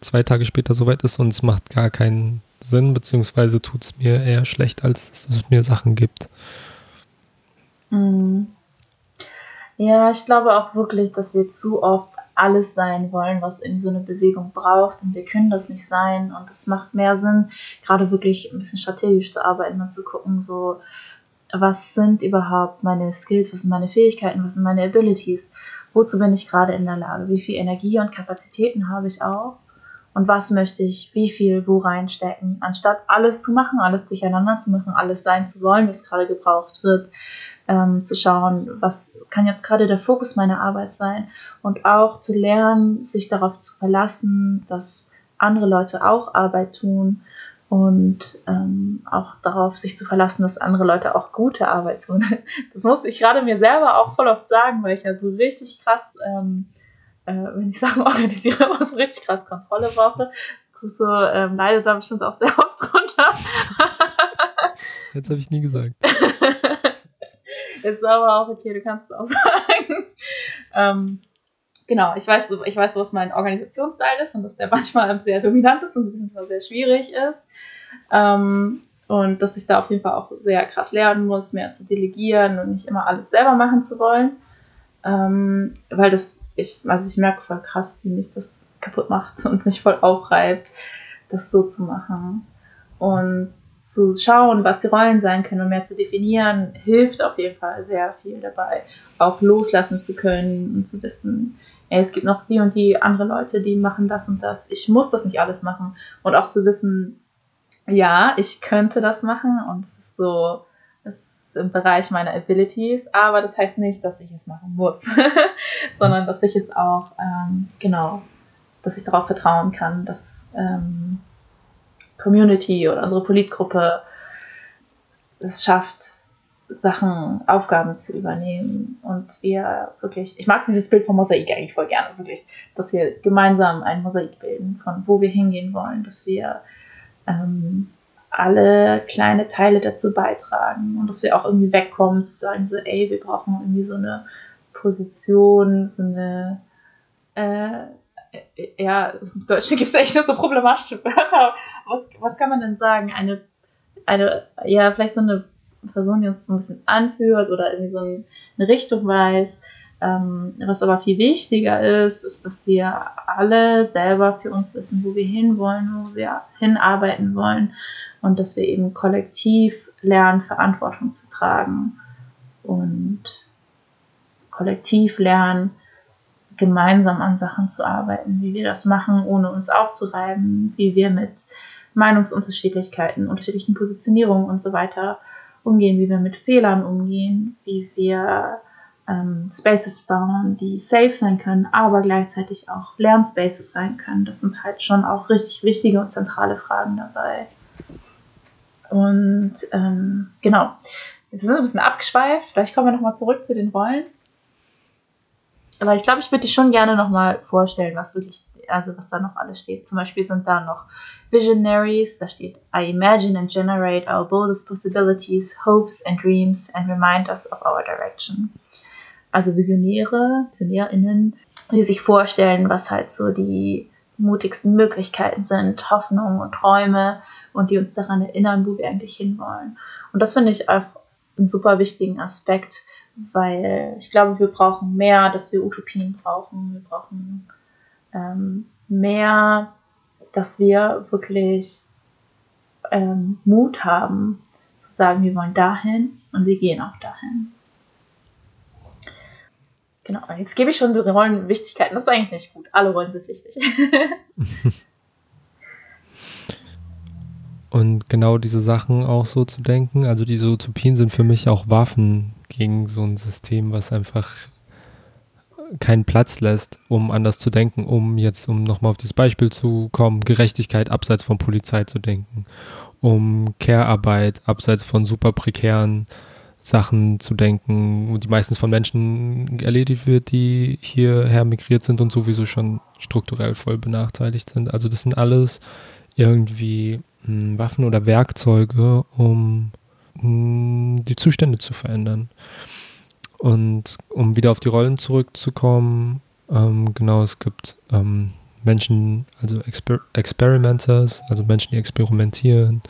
zwei Tage später so weit ist und es macht gar keinen Sinn, beziehungsweise tut es mir eher schlecht, als es mir Sachen gibt. Mhm. Ja, ich glaube auch wirklich, dass wir zu oft alles sein wollen, was in so eine Bewegung braucht. Und wir können das nicht sein. Und es macht mehr Sinn, gerade wirklich ein bisschen strategisch zu arbeiten und zu gucken, so was sind überhaupt meine Skills, was sind meine Fähigkeiten, was sind meine Abilities, wozu bin ich gerade in der Lage, wie viel Energie und Kapazitäten habe ich auch? Und was möchte ich, wie viel wo reinstecken, anstatt alles zu machen, alles durcheinander zu machen, alles sein zu wollen, was gerade gebraucht wird ähm, zu schauen, was kann jetzt gerade der Fokus meiner Arbeit sein und auch zu lernen, sich darauf zu verlassen, dass andere Leute auch Arbeit tun und ähm, auch darauf sich zu verlassen, dass andere Leute auch gute Arbeit tun. Das muss ich gerade mir selber auch voll oft sagen, weil ich ja so richtig krass, ähm, äh, wenn ich Sachen organisiere, immer so richtig krass Kontrolle brauche. So ähm, leidet da bestimmt auch sehr oft drunter. Jetzt habe ich nie gesagt. Ist aber auch okay, du kannst es auch sagen. Ähm, genau, ich weiß, ich weiß, was mein Organisationsteil ist und dass der manchmal sehr dominant ist und manchmal sehr schwierig ist. Ähm, und dass ich da auf jeden Fall auch sehr krass lernen muss, mehr zu delegieren und nicht immer alles selber machen zu wollen. Ähm, weil das, ich, also ich merke voll krass, wie mich das kaputt macht und mich voll aufreibt, das so zu machen. Und zu schauen, was die Rollen sein können und mehr zu definieren, hilft auf jeden Fall sehr viel dabei, auch loslassen zu können und zu wissen, ey, es gibt noch die und die andere Leute, die machen das und das. Ich muss das nicht alles machen. Und auch zu wissen, ja, ich könnte das machen und es ist so, im Bereich meiner Abilities, aber das heißt nicht, dass ich es machen muss, sondern dass ich es auch, ähm, genau, dass ich darauf vertrauen kann, dass ähm, Community oder unsere Politgruppe es schafft, Sachen, Aufgaben zu übernehmen. Und wir wirklich, ich mag dieses Bild vom Mosaik eigentlich voll gerne, wirklich, dass wir gemeinsam ein Mosaik bilden, von wo wir hingehen wollen, dass wir ähm, alle kleine Teile dazu beitragen und dass wir auch irgendwie wegkommen, zu sagen so, ey, wir brauchen irgendwie so eine Position, so eine äh, ja, im Deutschen gibt es echt nur so problematische Wörter. Was, was kann man denn sagen? Eine, eine, ja, vielleicht so eine Person, die uns so ein bisschen anführt oder irgendwie so eine Richtung weiß. Ähm, was aber viel wichtiger ist, ist, dass wir alle selber für uns wissen, wo wir hinwollen, wo wir hinarbeiten wollen und dass wir eben kollektiv lernen, Verantwortung zu tragen und kollektiv lernen, gemeinsam an Sachen zu arbeiten, wie wir das machen, ohne uns aufzureiben, wie wir mit Meinungsunterschiedlichkeiten, unterschiedlichen Positionierungen und so weiter umgehen, wie wir mit Fehlern umgehen, wie wir ähm, Spaces bauen, die safe sein können, aber gleichzeitig auch Lernspaces sein können. Das sind halt schon auch richtig wichtige und zentrale Fragen dabei. Und ähm, genau, wir sind ein bisschen abgeschweift. Vielleicht kommen wir nochmal zurück zu den Rollen. Aber ich glaube, ich würde dich schon gerne nochmal vorstellen, was wirklich, also was da noch alles steht. Zum Beispiel sind da noch Visionaries, da steht I imagine and generate our boldest possibilities, hopes and dreams and remind us of our direction. Also Visionäre, VisionärInnen, die sich vorstellen, was halt so die mutigsten Möglichkeiten sind, Hoffnungen und Träume und die uns daran erinnern, wo wir eigentlich hinwollen. Und das finde ich auch einen super wichtigen Aspekt, weil ich glaube, wir brauchen mehr, dass wir Utopien brauchen. Wir brauchen ähm, mehr, dass wir wirklich ähm, Mut haben, zu sagen, wir wollen dahin und wir gehen auch dahin. Genau, jetzt gebe ich schon die Rollenwichtigkeiten. Das ist eigentlich nicht gut. Alle Rollen sind wichtig. und genau diese Sachen auch so zu denken, also diese Utopien sind für mich auch Waffen, gegen so ein System, was einfach keinen Platz lässt, um anders zu denken, um jetzt, um nochmal auf dieses Beispiel zu kommen, Gerechtigkeit abseits von Polizei zu denken, um Care-Arbeit abseits von super prekären Sachen zu denken, die meistens von Menschen erledigt wird, die hierher migriert sind und sowieso schon strukturell voll benachteiligt sind. Also das sind alles irgendwie hm, Waffen oder Werkzeuge, um die Zustände zu verändern. Und um wieder auf die Rollen zurückzukommen, ähm, genau, es gibt ähm, Menschen, also Exper Experimenters, also Menschen, die experimentieren,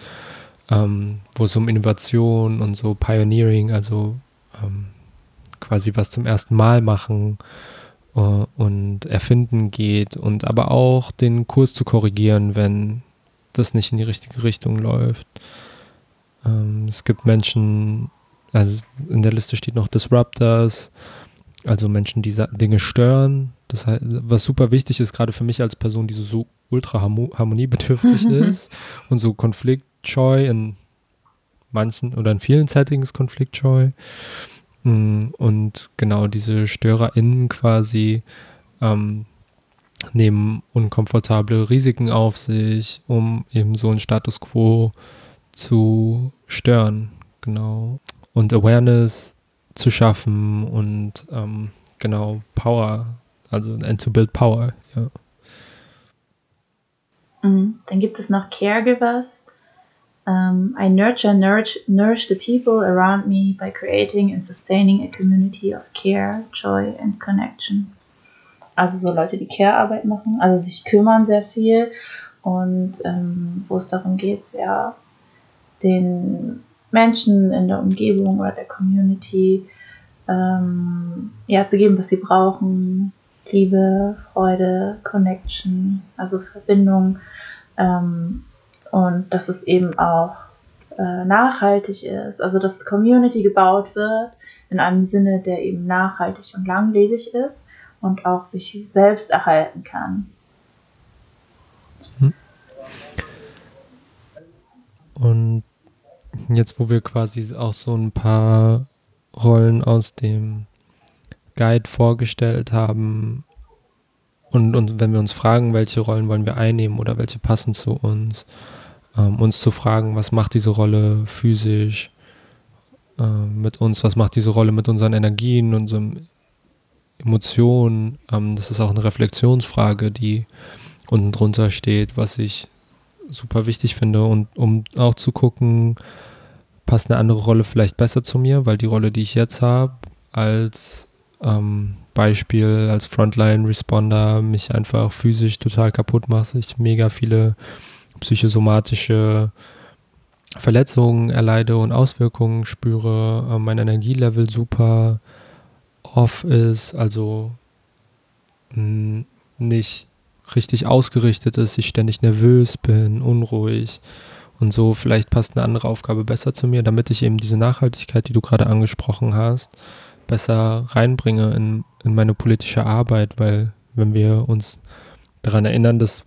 ähm, wo es um Innovation und so Pioneering, also ähm, quasi was zum ersten Mal machen äh, und erfinden geht und aber auch den Kurs zu korrigieren, wenn das nicht in die richtige Richtung läuft. Ähm, es gibt Menschen, also in der Liste steht noch Disruptors, also Menschen, die Dinge stören. Das heißt, was super wichtig ist, gerade für mich als Person, die so, so ultra harmoniebedürftig ist und so konfliktscheu in manchen oder in vielen Settings konfliktscheu. Mm, und genau diese StörerInnen quasi ähm, nehmen unkomfortable Risiken auf sich, um eben so einen Status quo zu stören. Genau. Und Awareness zu schaffen und ähm, genau Power, also and to build power, ja. Mhm. Dann gibt es noch Caregivers. Um, I nurture, nourish, nourish the people around me by creating and sustaining a community of care, joy and connection. Also so Leute, die Care-Arbeit machen, also sich kümmern sehr viel und ähm, wo es darum geht, ja, den Menschen in der Umgebung oder der Community ähm, ja, zu geben, was sie brauchen. Liebe, Freude, Connection, also Verbindung. Ähm, und dass es eben auch äh, nachhaltig ist, also dass Community gebaut wird in einem Sinne, der eben nachhaltig und langlebig ist und auch sich selbst erhalten kann. Hm. Und jetzt, wo wir quasi auch so ein paar Rollen aus dem Guide vorgestellt haben und, und wenn wir uns fragen, welche Rollen wollen wir einnehmen oder welche passen zu uns, ähm, uns zu fragen, was macht diese Rolle physisch äh, mit uns, was macht diese Rolle mit unseren Energien, unseren Emotionen. Ähm, das ist auch eine Reflexionsfrage, die unten drunter steht, was ich super wichtig finde und um auch zu gucken, passt eine andere Rolle vielleicht besser zu mir, weil die Rolle, die ich jetzt habe, als ähm, Beispiel, als Frontline-Responder mich einfach physisch total kaputt macht, ich mega viele psychosomatische Verletzungen erleide und Auswirkungen spüre, äh, mein Energielevel super off ist, also mh, hm, nicht richtig ausgerichtet ist, ich ständig nervös bin, unruhig und so vielleicht passt eine andere Aufgabe besser zu mir, damit ich eben diese Nachhaltigkeit, die du gerade angesprochen hast, besser reinbringe in, in meine politische Arbeit, weil wenn wir uns daran erinnern, dass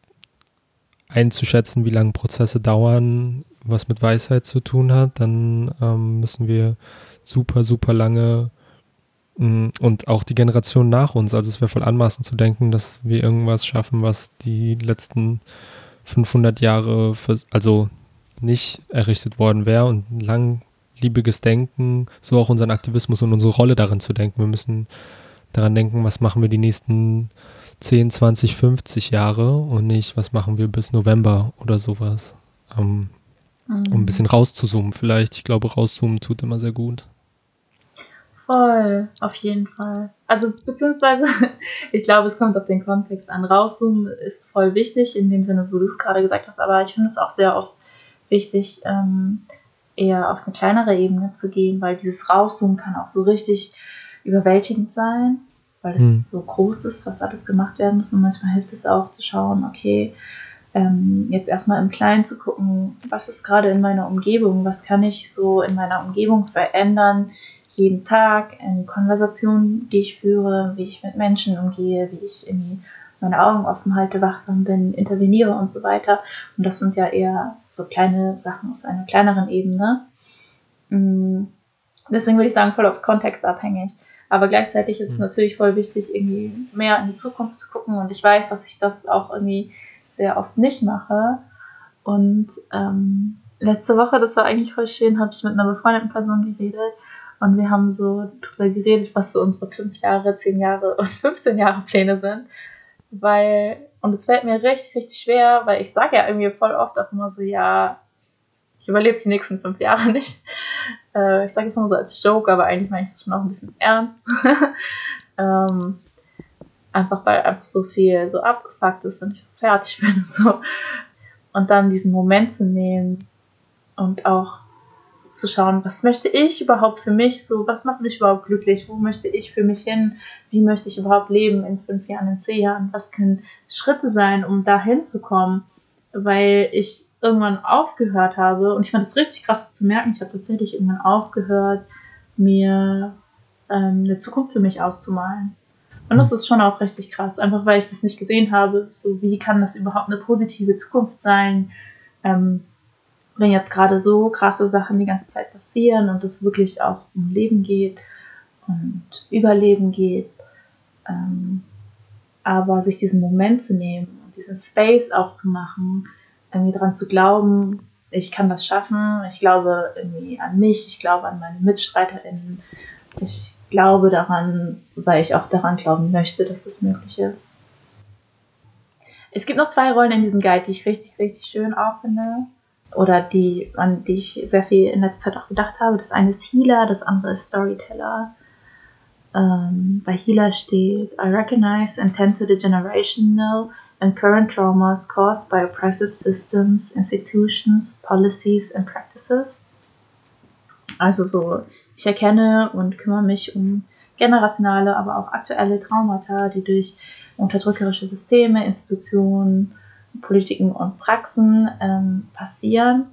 einzuschätzen, wie lange Prozesse dauern, was mit Weisheit zu tun hat, dann ähm, müssen wir super, super lange mm, und auch die Generation nach uns, also es wäre voll anmaßend zu denken, dass wir irgendwas schaffen, was die letzten 500 Jahre, für, also nicht errichtet worden wäre und langliebiges Denken, so auch unseren Aktivismus und unsere Rolle darin zu denken. Wir müssen daran denken, was machen wir die nächsten 10, 20, 50 Jahre und nicht, was machen wir bis November oder sowas. Ähm, mhm. Um ein bisschen rauszuzoomen vielleicht. Ich glaube, rauszoomen tut immer sehr gut. Voll, auf jeden Fall. Also, beziehungsweise, ich glaube, es kommt auf den Kontext an. Rauszoomen ist voll wichtig, in dem Sinne, wo du es gerade gesagt hast, aber ich finde es auch sehr oft wichtig, ähm, eher auf eine kleinere Ebene zu gehen, weil dieses Rauszoomen kann auch so richtig überwältigend sein weil es hm. so groß ist, was alles gemacht werden muss. Und manchmal hilft es auch zu schauen, okay, ähm, jetzt erstmal im Kleinen zu gucken, was ist gerade in meiner Umgebung, was kann ich so in meiner Umgebung verändern, jeden Tag in Konversationen, die ich führe, wie ich mit Menschen umgehe, wie ich irgendwie meine Augen offen halte, wachsam bin, interveniere und so weiter. Und das sind ja eher so kleine Sachen auf einer kleineren Ebene. Mm, deswegen würde ich sagen, voll auf Kontext abhängig. Aber gleichzeitig ist es mhm. natürlich voll wichtig, irgendwie mehr in die Zukunft zu gucken. Und ich weiß, dass ich das auch irgendwie sehr oft nicht mache. Und ähm, letzte Woche, das war eigentlich voll schön, habe ich mit einer befreundeten Person geredet. Und wir haben so darüber geredet, was so unsere 5 Jahre, 10 Jahre und 15 Jahre Pläne sind. Weil, und es fällt mir richtig, richtig schwer, weil ich sage ja irgendwie voll oft auch immer so, ja, ich überlebe die nächsten fünf Jahre nicht. Äh, ich sage es nur so als Joke, aber eigentlich meine ich das schon auch ein bisschen ernst. ähm, einfach weil einfach so viel so abgefuckt ist und ich so fertig bin und so. Und dann diesen Moment zu nehmen und auch zu schauen, was möchte ich überhaupt für mich, so, was macht mich überhaupt glücklich, wo möchte ich für mich hin, wie möchte ich überhaupt leben in fünf Jahren, in zehn Jahren, was können Schritte sein, um da hinzukommen, weil ich irgendwann aufgehört habe, und ich fand es richtig krass das zu merken, ich habe tatsächlich irgendwann aufgehört, mir ähm, eine Zukunft für mich auszumalen. Und das ist schon auch richtig krass, einfach weil ich das nicht gesehen habe. So, wie kann das überhaupt eine positive Zukunft sein, ähm, wenn jetzt gerade so krasse Sachen die ganze Zeit passieren und es wirklich auch um Leben geht und Überleben geht. Ähm, aber sich diesen Moment zu nehmen und diesen Space aufzumachen, irgendwie daran zu glauben, ich kann das schaffen, ich glaube irgendwie an mich, ich glaube an meine MitstreiterInnen, ich glaube daran, weil ich auch daran glauben möchte, dass das möglich ist. Es gibt noch zwei Rollen in diesem Guide, die ich richtig, richtig schön auch finde. Oder die, an die ich sehr viel in letzter Zeit auch gedacht habe. Das eine ist Healer, das andere ist Storyteller. Ähm, bei Healer steht, I recognize and tend to the generational and current traumas caused by oppressive systems, institutions, policies and practices. Also so, ich erkenne und kümmere mich um generationale, aber auch aktuelle Traumata, die durch unterdrückerische Systeme, Institutionen, Politiken und Praxen ähm, passieren.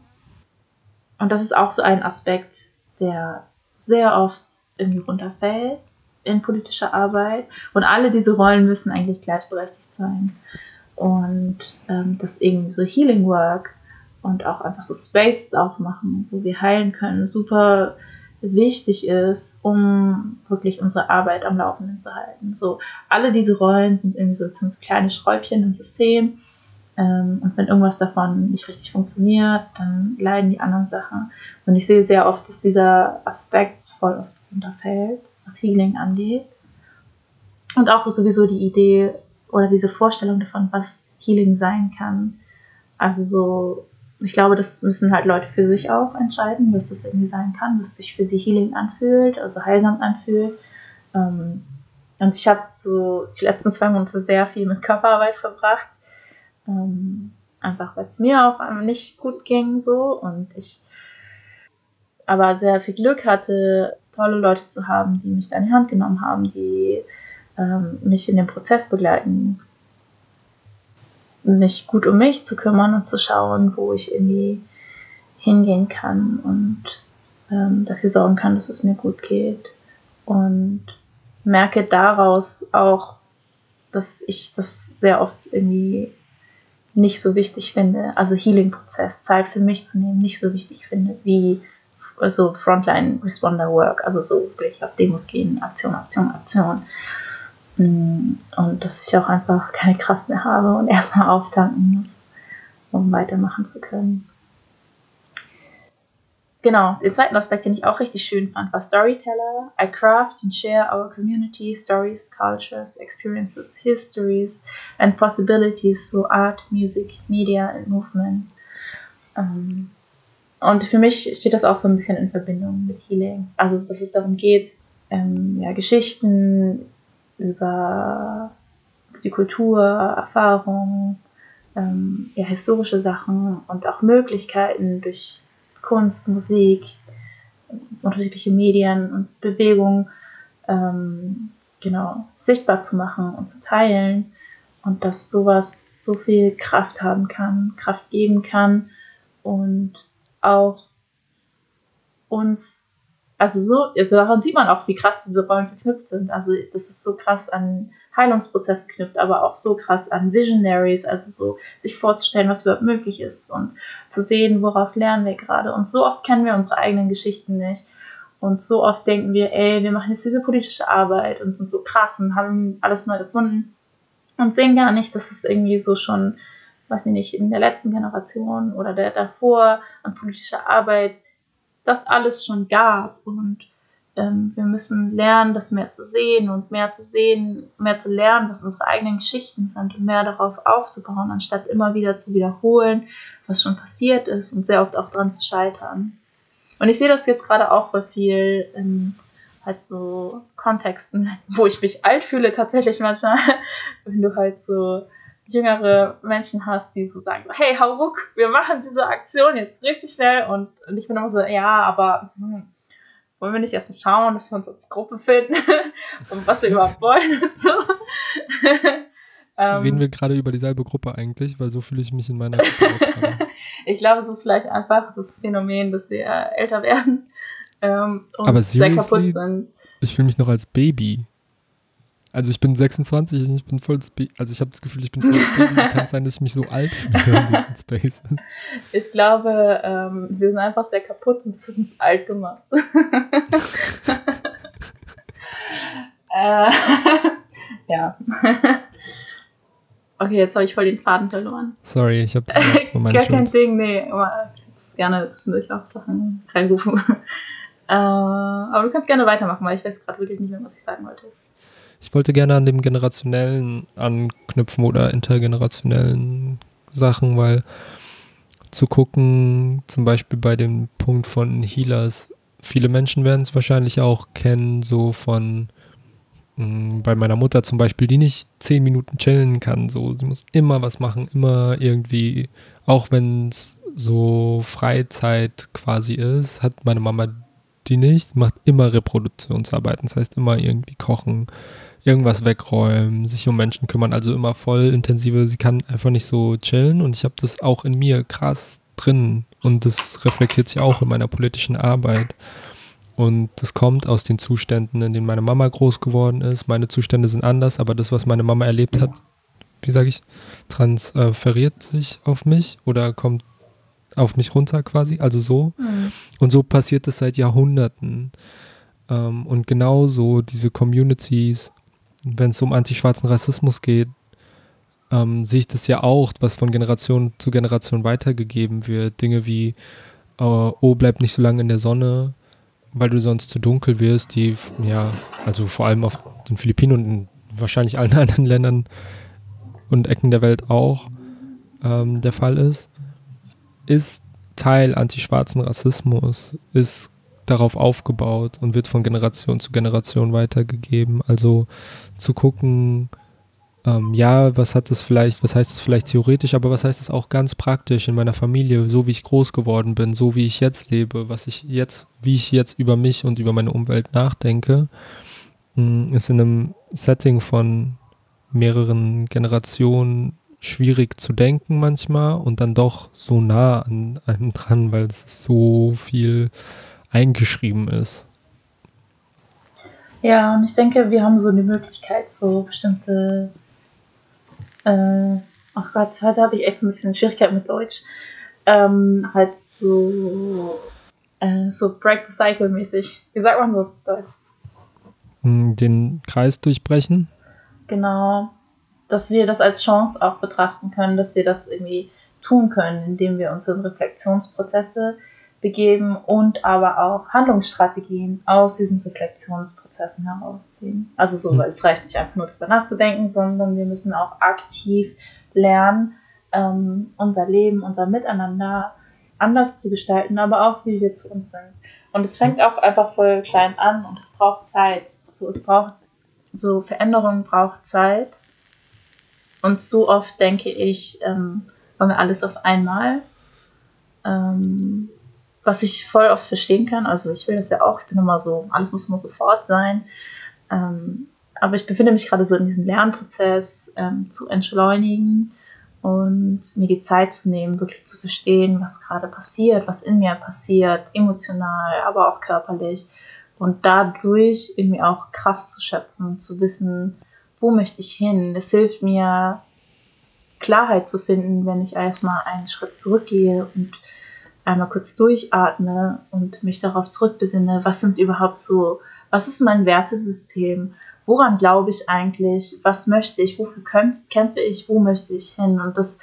Und das ist auch so ein Aspekt, der sehr oft irgendwie runterfällt in politischer Arbeit. Und alle diese Rollen müssen eigentlich gleichberechtigt sein. Und ähm, das irgendwie so Healing Work und auch einfach so Spaces aufmachen, wo wir heilen können, super wichtig ist, um wirklich unsere Arbeit am Laufenden zu halten. So, alle diese Rollen sind irgendwie so, so kleine Schräubchen im System. Ähm, und wenn irgendwas davon nicht richtig funktioniert, dann leiden die anderen Sachen. Und ich sehe sehr oft, dass dieser Aspekt voll oft runterfällt, was Healing angeht. Und auch sowieso die Idee oder diese Vorstellung davon, was Healing sein kann. Also so ich glaube, das müssen halt Leute für sich auch entscheiden, was das irgendwie sein kann, was sich für sie healing anfühlt, also heilsam anfühlt. Ähm, und ich habe so die letzten zwei Monate sehr viel mit Körperarbeit verbracht. Ähm, einfach weil es mir auch nicht gut ging so und ich aber sehr viel Glück hatte, tolle Leute zu haben, die mich da in die Hand genommen haben, die ähm, mich in dem Prozess begleiten mich gut um mich zu kümmern und zu schauen, wo ich irgendwie hingehen kann und ähm, dafür sorgen kann, dass es mir gut geht. Und merke daraus auch, dass ich das sehr oft irgendwie nicht so wichtig finde, also Healing-Prozess, Zeit für mich zu nehmen, nicht so wichtig finde, wie so Frontline Responder Work, also so wirklich auf Demos gehen, Aktion, Aktion, Aktion. Mm, und dass ich auch einfach keine Kraft mehr habe und erstmal auftanken muss, um weitermachen zu können. Genau, den zweiten Aspekt, den ich auch richtig schön fand, war Storyteller. I craft and share our community stories, cultures, experiences, histories and possibilities through art, music, media and movement. Um, und für mich steht das auch so ein bisschen in Verbindung mit Healing. Also, dass es darum geht, ähm, ja, Geschichten, über die Kultur, Erfahrungen, ähm, ja, historische Sachen und auch Möglichkeiten durch Kunst, Musik, unterschiedliche Medien und Bewegungen ähm, genau sichtbar zu machen und zu teilen und dass sowas so viel Kraft haben kann, Kraft geben kann und auch uns also so, daran sieht man auch, wie krass diese Rollen verknüpft sind. Also das ist so krass an Heilungsprozess geknüpft, aber auch so krass an Visionaries, also so sich vorzustellen, was überhaupt möglich ist und zu sehen, woraus lernen wir gerade. Und so oft kennen wir unsere eigenen Geschichten nicht. Und so oft denken wir, ey, wir machen jetzt diese politische Arbeit und sind so krass und haben alles neu gefunden und sehen gar nicht, dass es irgendwie so schon, weiß ich nicht, in der letzten Generation oder der davor an politischer Arbeit das alles schon gab. Und ähm, wir müssen lernen, das mehr zu sehen und mehr zu sehen, mehr zu lernen, was unsere eigenen Geschichten sind und mehr darauf aufzubauen, anstatt immer wieder zu wiederholen, was schon passiert ist und sehr oft auch dran zu scheitern. Und ich sehe das jetzt gerade auch voll viel in halt so Kontexten, wo ich mich alt fühle tatsächlich manchmal, wenn du halt so jüngere Menschen hast, die so sagen, hey, hau ruck, wir machen diese Aktion jetzt richtig schnell und, und ich bin immer so, ja, aber hm, wollen wir nicht erstmal schauen, dass wir uns als Gruppe finden und was wir überhaupt wollen und so. Ähm, Reden wir gerade über dieselbe Gruppe eigentlich, weil so fühle ich mich in meiner Gruppe Ich glaube, es ist vielleicht einfach das Phänomen, dass wir älter werden ähm, und aber sehr kaputt sind. Ich fühle mich noch als Baby. Also ich bin 26 und ich bin voll Spe also ich habe das Gefühl, ich bin voll Baby. Kann es sein, dass ich mich so alt fühle in diesen Spaces? Ich glaube, ähm, wir sind einfach sehr kaputt und das ist uns alt gemacht. äh, ja. jetzt habe ich voll den Faden verloren. Sorry, ich habe das mal Gar kein Ding, nee. Aber ich gerne zwischendurch auch Sachen reinrufen. äh, aber du kannst gerne weitermachen, weil ich weiß gerade wirklich nicht mehr, was ich sagen wollte. Ich wollte gerne an dem generationellen anknüpfen oder intergenerationellen Sachen, weil zu gucken, zum Beispiel bei dem Punkt von Healers, viele Menschen werden es wahrscheinlich auch kennen, so von mm, bei meiner Mutter zum Beispiel, die nicht zehn Minuten chillen kann. So, sie muss immer was machen, immer irgendwie, auch wenn es so Freizeit quasi ist, hat meine Mama die nicht, macht immer Reproduktionsarbeiten, das heißt immer irgendwie kochen, irgendwas wegräumen, sich um Menschen kümmern, also immer voll intensive. Sie kann einfach nicht so chillen und ich habe das auch in mir krass drin und das reflektiert sich auch in meiner politischen Arbeit. Und das kommt aus den Zuständen, in denen meine Mama groß geworden ist. Meine Zustände sind anders, aber das, was meine Mama erlebt hat, wie sage ich, transferiert sich auf mich oder kommt auf mich runter quasi, also so. Mhm. Und so passiert es seit Jahrhunderten. Ähm, und genauso diese Communities wenn es um antischwarzen Rassismus geht, ähm, sehe ich das ja auch, was von Generation zu Generation weitergegeben wird. Dinge wie, äh, oh, bleib nicht so lange in der Sonne, weil du sonst zu dunkel wirst, die, ja, also vor allem auf den Philippinen und in wahrscheinlich allen anderen Ländern und Ecken der Welt auch ähm, der Fall ist, ist Teil antischwarzen Rassismus, ist darauf aufgebaut und wird von Generation zu Generation weitergegeben. Also zu gucken, ähm, ja, was hat das vielleicht, was heißt das vielleicht theoretisch, aber was heißt das auch ganz praktisch in meiner Familie, so wie ich groß geworden bin, so wie ich jetzt lebe, was ich jetzt, wie ich jetzt über mich und über meine Umwelt nachdenke, mm, ist in einem Setting von mehreren Generationen schwierig zu denken manchmal und dann doch so nah an einem dran, weil es so viel eingeschrieben ist. Ja, und ich denke, wir haben so eine Möglichkeit, so bestimmte. Äh, ach Gott, heute habe ich echt so ein bisschen Schwierigkeit mit Deutsch. Ähm, halt so. Äh, so Break the Cycle mäßig. Wie sagt man so auf Deutsch? Hm, den Kreis durchbrechen? Genau. Dass wir das als Chance auch betrachten können, dass wir das irgendwie tun können, indem wir unsere Reflexionsprozesse begeben und aber auch Handlungsstrategien aus diesen Reflexionsprozessen herausziehen. Also so, hm. weil es reicht nicht einfach nur darüber nachzudenken, sondern wir müssen auch aktiv lernen, ähm, unser Leben, unser Miteinander anders zu gestalten, aber auch wie wir zu uns sind. Und es fängt auch einfach voll klein an und es braucht Zeit. So, es braucht, so Veränderung braucht Zeit. Und so oft denke ich, ähm, wollen wir alles auf einmal. Ähm, was ich voll oft verstehen kann. Also ich will das ja auch, ich bin immer so, alles muss immer sofort sein. Ähm, aber ich befinde mich gerade so in diesem Lernprozess ähm, zu entschleunigen und mir die Zeit zu nehmen, wirklich zu verstehen, was gerade passiert, was in mir passiert, emotional, aber auch körperlich. Und dadurch irgendwie auch Kraft zu schöpfen, zu wissen, wo möchte ich hin. Das hilft mir, Klarheit zu finden, wenn ich erstmal einen Schritt zurückgehe und einmal kurz durchatme und mich darauf zurückbesinne, was sind überhaupt so, was ist mein Wertesystem, woran glaube ich eigentlich, was möchte ich, wofür kämpfe ich, wo möchte ich hin? Und das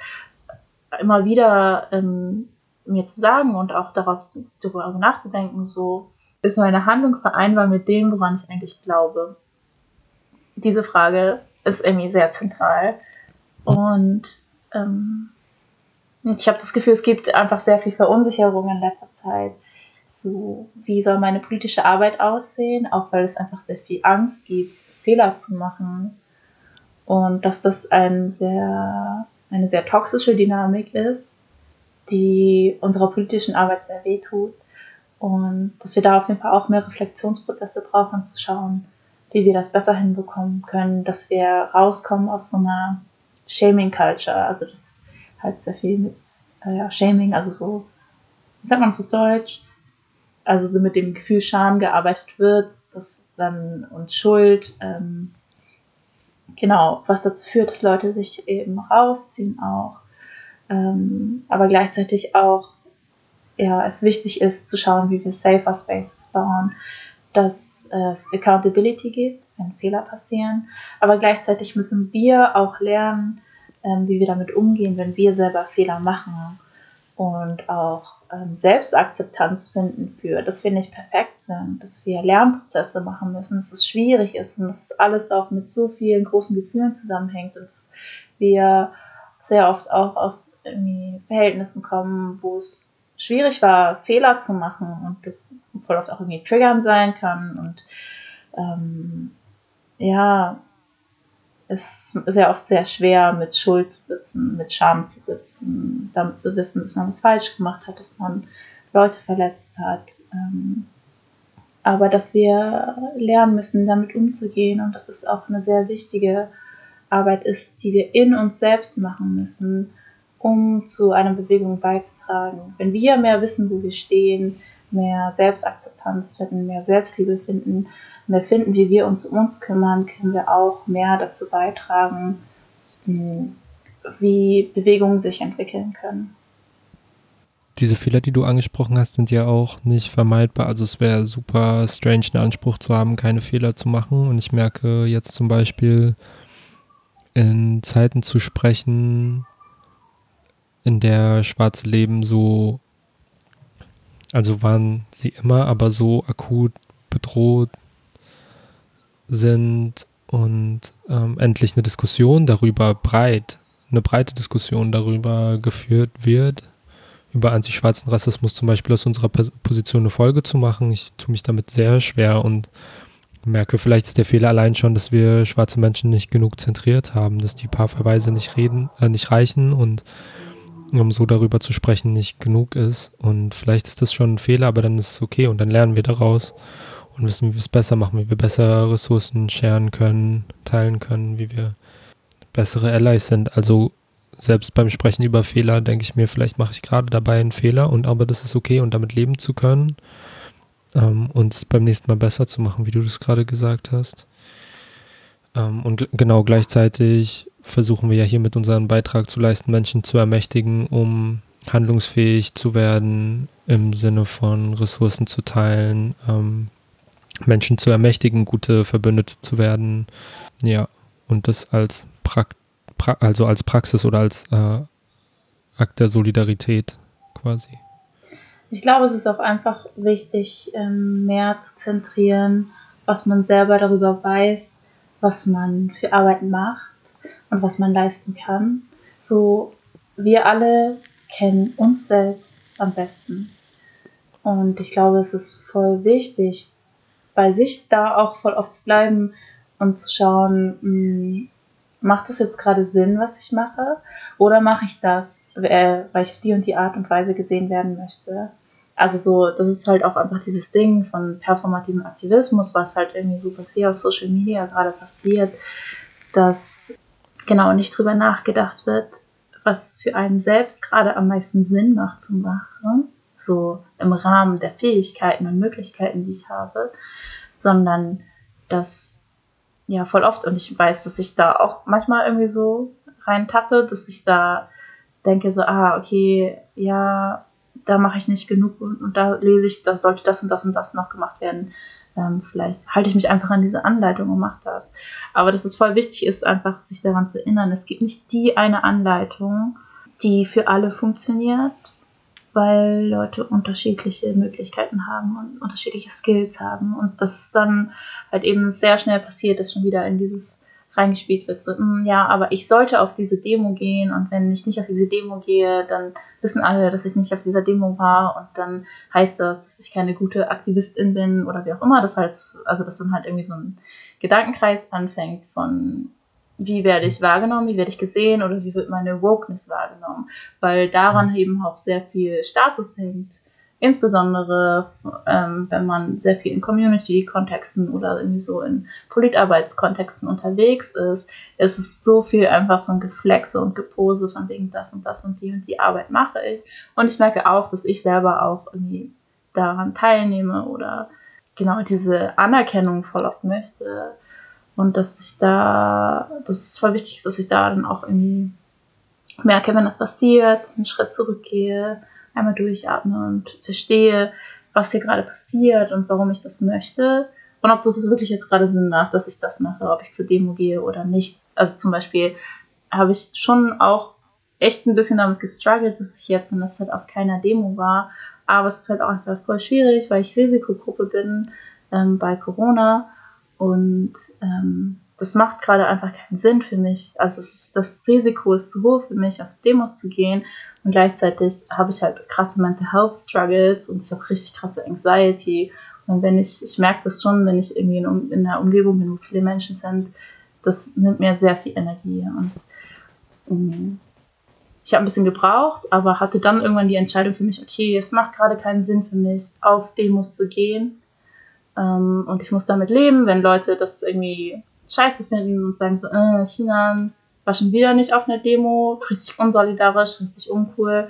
immer wieder ähm, mir zu sagen und auch darauf darüber nachzudenken, so ist meine Handlung vereinbar mit dem, woran ich eigentlich glaube. Diese Frage ist irgendwie sehr zentral. Und ähm, ich habe das Gefühl, es gibt einfach sehr viel Verunsicherung in letzter Zeit. So, wie soll meine politische Arbeit aussehen? Auch weil es einfach sehr viel Angst gibt, Fehler zu machen. Und dass das ein sehr, eine sehr toxische Dynamik ist, die unserer politischen Arbeit sehr weh tut. Und dass wir da auf jeden Fall auch mehr Reflexionsprozesse brauchen, zu schauen, wie wir das besser hinbekommen können, dass wir rauskommen aus so einer Shaming Culture. Also, das halt sehr viel mit äh, ja, Shaming, also so, wie sagt man das auf Deutsch? Also so mit dem Gefühl Scham gearbeitet wird, das dann und Schuld, ähm, genau, was dazu führt, dass Leute sich eben rausziehen auch, ähm, aber gleichzeitig auch, ja, es wichtig ist zu schauen, wie wir safer Spaces bauen, dass es Accountability gibt, wenn Fehler passieren, aber gleichzeitig müssen wir auch lernen, ähm, wie wir damit umgehen, wenn wir selber Fehler machen und auch ähm, Selbstakzeptanz finden für, dass wir nicht perfekt sind, dass wir Lernprozesse machen müssen, dass es schwierig ist und dass es alles auch mit so vielen großen Gefühlen zusammenhängt und dass wir sehr oft auch aus Verhältnissen kommen, wo es schwierig war, Fehler zu machen und das voll oft auch irgendwie triggern sein kann und ähm, ja, es ist ja oft sehr schwer, mit Schuld zu sitzen, mit Scham zu sitzen, damit zu wissen, dass man was falsch gemacht hat, dass man Leute verletzt hat. Ähm, aber dass wir lernen müssen, damit umzugehen und dass es auch eine sehr wichtige Arbeit ist, die wir in uns selbst machen müssen, um zu einer Bewegung beizutragen. Wenn wir mehr wissen, wo wir stehen, mehr Selbstakzeptanz finden, mehr Selbstliebe finden, mehr finden, wie wir uns um uns kümmern, können wir auch mehr dazu beitragen, hm, wie Bewegungen sich entwickeln können. Diese Fehler, die du angesprochen hast, sind ja auch nicht vermeidbar. Also es wäre super strange, einen Anspruch zu haben, keine Fehler zu machen. Und ich merke jetzt zum Beispiel in Zeiten zu sprechen, in der schwarze Leben so, also waren sie immer, aber so akut bedroht sind und ähm, endlich eine Diskussion darüber breit, eine breite Diskussion darüber geführt wird, über antischwarzen Rassismus zum Beispiel aus unserer Position eine Folge zu machen. Ich tue mich damit sehr schwer und merke, vielleicht ist der Fehler allein schon, dass wir schwarze Menschen nicht genug zentriert haben, dass die paar Verweise nicht reden, äh, nicht reichen und um so darüber zu sprechen nicht genug ist. Und vielleicht ist das schon ein Fehler, aber dann ist es okay und dann lernen wir daraus und wissen, wie wir es besser machen, wie wir bessere Ressourcen scheren können, teilen können, wie wir bessere Allies sind. Also selbst beim Sprechen über Fehler denke ich mir, vielleicht mache ich gerade dabei einen Fehler und aber das ist okay und damit leben zu können ähm, und es beim nächsten Mal besser zu machen, wie du das gerade gesagt hast. Ähm, und genau gleichzeitig versuchen wir ja hier mit unserem Beitrag zu leisten, Menschen zu ermächtigen, um handlungsfähig zu werden im Sinne von Ressourcen zu teilen, ähm, Menschen zu ermächtigen, gute Verbündete zu werden. Ja, und das als, pra pra also als Praxis oder als äh, Akt der Solidarität quasi. Ich glaube, es ist auch einfach wichtig, ähm, mehr zu zentrieren, was man selber darüber weiß, was man für Arbeit macht und was man leisten kann. So, wir alle kennen uns selbst am besten. Und ich glaube, es ist voll wichtig, bei sich da auch voll oft zu bleiben und zu schauen, mh, hm, macht das jetzt gerade Sinn, was ich mache? Oder mache ich das, äh, weil ich auf die und die Art und Weise gesehen werden möchte? Also so, das ist halt auch einfach dieses Ding von performativem Aktivismus, was halt irgendwie super viel auf Social Media gerade passiert, dass genau nicht drüber nachgedacht wird, was für einen selbst gerade am meisten Sinn macht zu machen, so im Rahmen der Fähigkeiten und Möglichkeiten, die ich habe, sondern dass ja voll oft und ich weiß, dass ich da auch manchmal irgendwie so reintappe, dass ich da denke so, ah, okay, ja, da mache ich nicht genug und, und, da lese ich, da sollte das und das und das noch gemacht werden. Ähm, vielleicht halte ich mich einfach an diese Anleitung und mache das. Aber dass es voll wichtig ist, einfach sich daran zu erinnern, es gibt nicht die eine Anleitung, die für alle funktioniert weil Leute unterschiedliche Möglichkeiten haben und unterschiedliche Skills haben. Und das dann halt eben sehr schnell passiert, dass schon wieder in dieses reingespielt wird, so, hm, ja, aber ich sollte auf diese Demo gehen und wenn ich nicht auf diese Demo gehe, dann wissen alle, dass ich nicht auf dieser Demo war und dann heißt das, dass ich keine gute Aktivistin bin oder wie auch immer, das halt, also dass dann halt irgendwie so ein Gedankenkreis anfängt von wie werde ich wahrgenommen, wie werde ich gesehen oder wie wird meine Wokeness wahrgenommen, weil daran mhm. eben auch sehr viel Status hängt. Insbesondere, ähm, wenn man sehr viel in Community-Kontexten oder irgendwie so in Politarbeitskontexten unterwegs ist, ist es so viel einfach so ein Geflexe und Gepose von wegen das und das und die und die Arbeit mache ich. Und ich merke auch, dass ich selber auch irgendwie daran teilnehme oder genau diese Anerkennung voll oft möchte und dass ich da, dass es voll wichtig ist, dass ich da dann auch irgendwie merke, wenn das passiert, einen Schritt zurückgehe, einmal durchatme und verstehe, was hier gerade passiert und warum ich das möchte. Und ob das wirklich jetzt gerade Sinn macht, dass ich das mache, ob ich zur Demo gehe oder nicht. Also zum Beispiel habe ich schon auch echt ein bisschen damit gestruggelt, dass ich jetzt in der Zeit auf keiner Demo war. Aber es ist halt auch einfach voll schwierig, weil ich Risikogruppe bin ähm, bei Corona. Und ähm, das macht gerade einfach keinen Sinn für mich. Also ist, das Risiko ist zu hoch für mich, auf Demos zu gehen. Und gleichzeitig habe ich halt krasse Mental Health Struggles und ich habe richtig krasse Anxiety. Und wenn ich, ich merke das schon, wenn ich irgendwie in, in einer Umgebung bin, wo viele Menschen sind, das nimmt mir sehr viel Energie. Und um, ähm, ich habe ein bisschen gebraucht, aber hatte dann irgendwann die Entscheidung für mich, okay, es macht gerade keinen Sinn für mich, auf Demos zu gehen. Ähm, und ich muss damit leben, wenn Leute das irgendwie scheiße finden und sagen so, äh, China war schon wieder nicht auf einer Demo, richtig unsolidarisch, richtig uncool,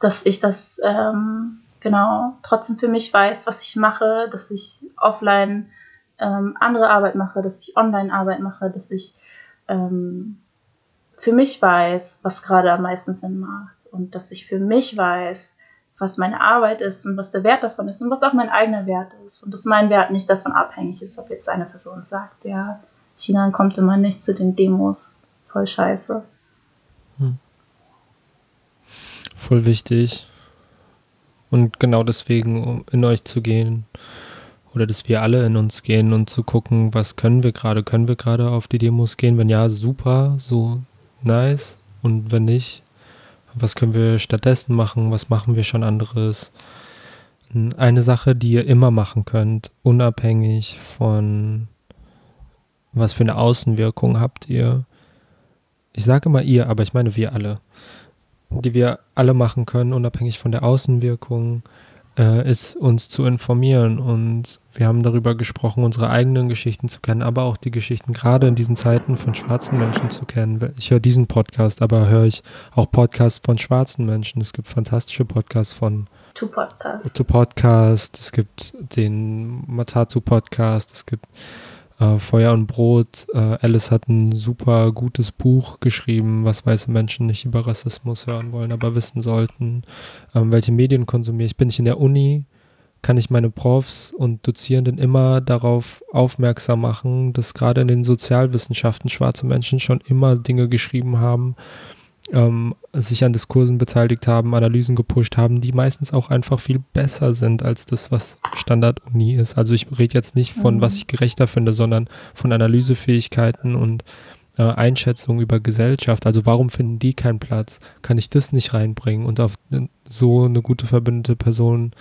dass ich das ähm, genau trotzdem für mich weiß, was ich mache, dass ich offline ähm, andere Arbeit mache, dass ich online Arbeit mache, dass ich ähm, für mich weiß, was gerade am meisten Sinn macht und dass ich für mich weiß, was meine Arbeit ist und was der Wert davon ist und was auch mein eigener Wert ist und dass mein Wert nicht davon abhängig ist, ob jetzt eine Person sagt, ja, China kommt immer nicht zu den Demos, voll scheiße. Hm. Voll wichtig. Und genau deswegen, um in euch zu gehen, oder dass wir alle in uns gehen und zu gucken, was können wir gerade? Können wir gerade auf die Demos gehen? Wenn ja, super, so nice. Und wenn nicht, was können wir stattdessen machen? Was machen wir schon anderes? Eine Sache, die ihr immer machen könnt, unabhängig von was für eine Außenwirkung habt ihr. Ich sage immer ihr, aber ich meine wir alle die wir alle machen können, unabhängig von der Außenwirkung, äh, ist uns zu informieren. Und wir haben darüber gesprochen, unsere eigenen Geschichten zu kennen, aber auch die Geschichten gerade in diesen Zeiten von schwarzen Menschen zu kennen. Ich höre diesen Podcast, aber höre ich auch Podcasts von schwarzen Menschen. Es gibt fantastische Podcasts von To Podcast. To Podcast. Es gibt den Matatu Podcast. Es gibt äh, Feuer und Brot. Äh, Alice hat ein super gutes Buch geschrieben, was weiße Menschen nicht über Rassismus hören wollen, aber wissen sollten. Ähm, welche Medien konsumiere ich? Bin ich in der Uni? Kann ich meine Profs und Dozierenden immer darauf aufmerksam machen, dass gerade in den Sozialwissenschaften schwarze Menschen schon immer Dinge geschrieben haben, ähm, sich an Diskursen beteiligt haben, Analysen gepusht haben, die meistens auch einfach viel besser sind als das, was Standard-Uni ist. Also ich rede jetzt nicht von, mhm. was ich gerechter finde, sondern von Analysefähigkeiten und äh, Einschätzungen über Gesellschaft. Also warum finden die keinen Platz? Kann ich das nicht reinbringen und auf so eine gute verbündete Person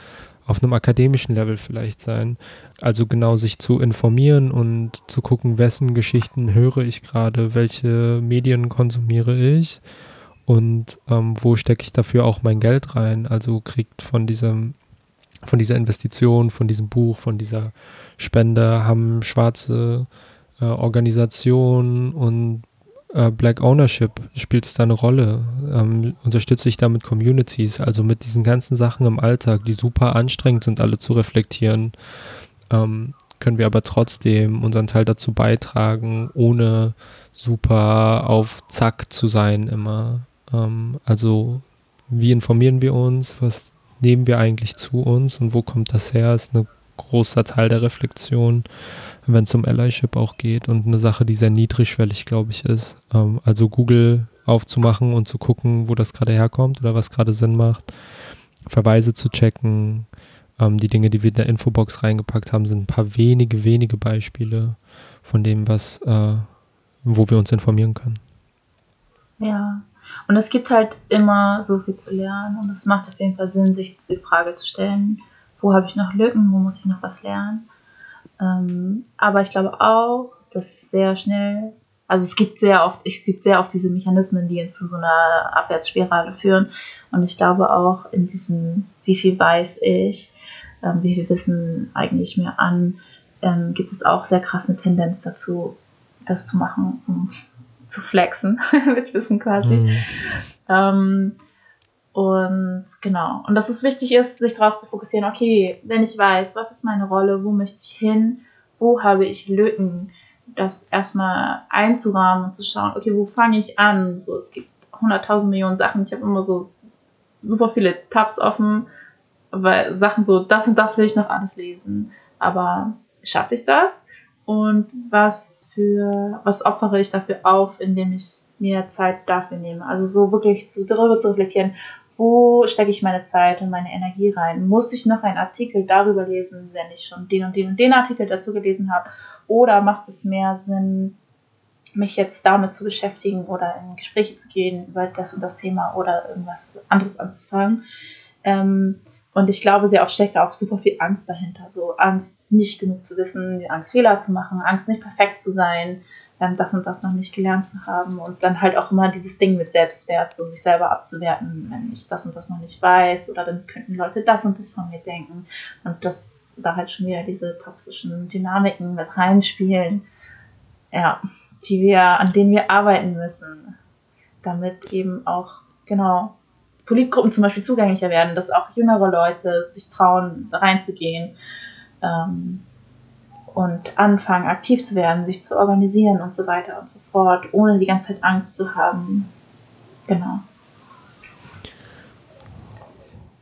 auf einem akademischen Level vielleicht sein. Also genau sich zu informieren und zu gucken, wessen Geschichten höre ich gerade, welche Medien konsumiere ich und ähm, wo stecke ich dafür auch mein Geld rein. Also kriegt von diesem, von dieser Investition, von diesem Buch, von dieser Spende haben schwarze äh, Organisationen und äh, Black Ownership spielt es da eine Rolle? Ähm, unterstütze ich damit Communities, also mit diesen ganzen Sachen im Alltag, die super anstrengend sind, alle zu reflektieren, ähm, können wir aber trotzdem unseren Teil dazu beitragen, ohne super auf Zack zu sein immer. Ähm, also wie informieren wir uns, was nehmen wir eigentlich zu uns? Und wo kommt das her, ist ein großer Teil der Reflexion, wenn es um Allyship auch geht und eine Sache, die sehr niedrigschwellig, glaube ich, ist. Ähm, also Google aufzumachen und zu gucken, wo das gerade herkommt oder was gerade Sinn macht, Verweise zu checken, ähm, die Dinge, die wir in der Infobox reingepackt haben, sind ein paar wenige, wenige Beispiele von dem, was, äh, wo wir uns informieren können. Ja, und es gibt halt immer so viel zu lernen und es macht auf jeden Fall Sinn, sich diese Frage zu stellen, wo habe ich noch Lücken, wo muss ich noch was lernen. Ähm, aber ich glaube auch, dass es sehr schnell, also es gibt sehr oft, es gibt sehr oft diese Mechanismen, die zu so einer Abwärtsspirale führen. Und ich glaube auch in diesem, wie viel weiß ich, ähm, wie viel Wissen eigne ich mir an, ähm, gibt es auch sehr krass eine Tendenz dazu, das zu machen, um zu flexen mit Wissen quasi. Mhm. Ähm, und genau. Und dass es wichtig ist, sich darauf zu fokussieren, okay, wenn ich weiß, was ist meine Rolle, wo möchte ich hin, wo habe ich Lücken, das erstmal einzurahmen und zu schauen, okay, wo fange ich an? So, es gibt 100.000 Millionen Sachen. Ich habe immer so super viele Tabs offen, weil Sachen so, das und das will ich noch alles lesen. Aber schaffe ich das? Und was für, was opfere ich dafür auf, indem ich mir Zeit dafür nehme. Also so wirklich darüber zu reflektieren, wo stecke ich meine Zeit und meine Energie rein? Muss ich noch einen Artikel darüber lesen, wenn ich schon den und den und den Artikel dazu gelesen habe? Oder macht es mehr Sinn, mich jetzt damit zu beschäftigen oder in Gespräche zu gehen über das und das Thema oder irgendwas anderes anzufangen? Ähm, und ich glaube, sehr oft steckt auch super viel Angst dahinter. So Angst, nicht genug zu wissen, Angst, Fehler zu machen, Angst, nicht perfekt zu sein, ähm, das und das noch nicht gelernt zu haben. Und dann halt auch immer dieses Ding mit Selbstwert, so sich selber abzuwerten, wenn ich das und das noch nicht weiß. Oder dann könnten Leute das und das von mir denken. Und das da halt schon wieder diese toxischen Dynamiken mit reinspielen. Ja, die wir, an denen wir arbeiten müssen. Damit eben auch, genau, Politgruppen zum Beispiel zugänglicher werden, dass auch jüngere Leute sich trauen, reinzugehen ähm, und anfangen, aktiv zu werden, sich zu organisieren und so weiter und so fort, ohne die ganze Zeit Angst zu haben. Genau.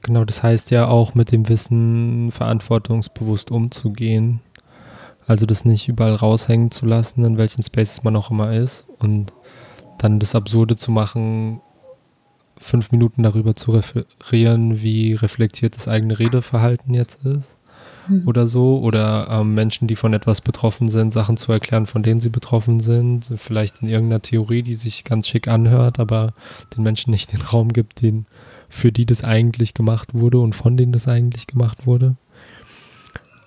Genau, das heißt ja auch mit dem Wissen verantwortungsbewusst umzugehen. Also das nicht überall raushängen zu lassen, in welchen Spaces man auch immer ist und dann das Absurde zu machen, fünf Minuten darüber zu referieren, wie reflektiert das eigene Redeverhalten jetzt ist mhm. oder so. Oder ähm, Menschen, die von etwas betroffen sind, Sachen zu erklären, von denen sie betroffen sind. Vielleicht in irgendeiner Theorie, die sich ganz schick anhört, aber den Menschen nicht den Raum gibt, den, für die das eigentlich gemacht wurde und von denen das eigentlich gemacht wurde.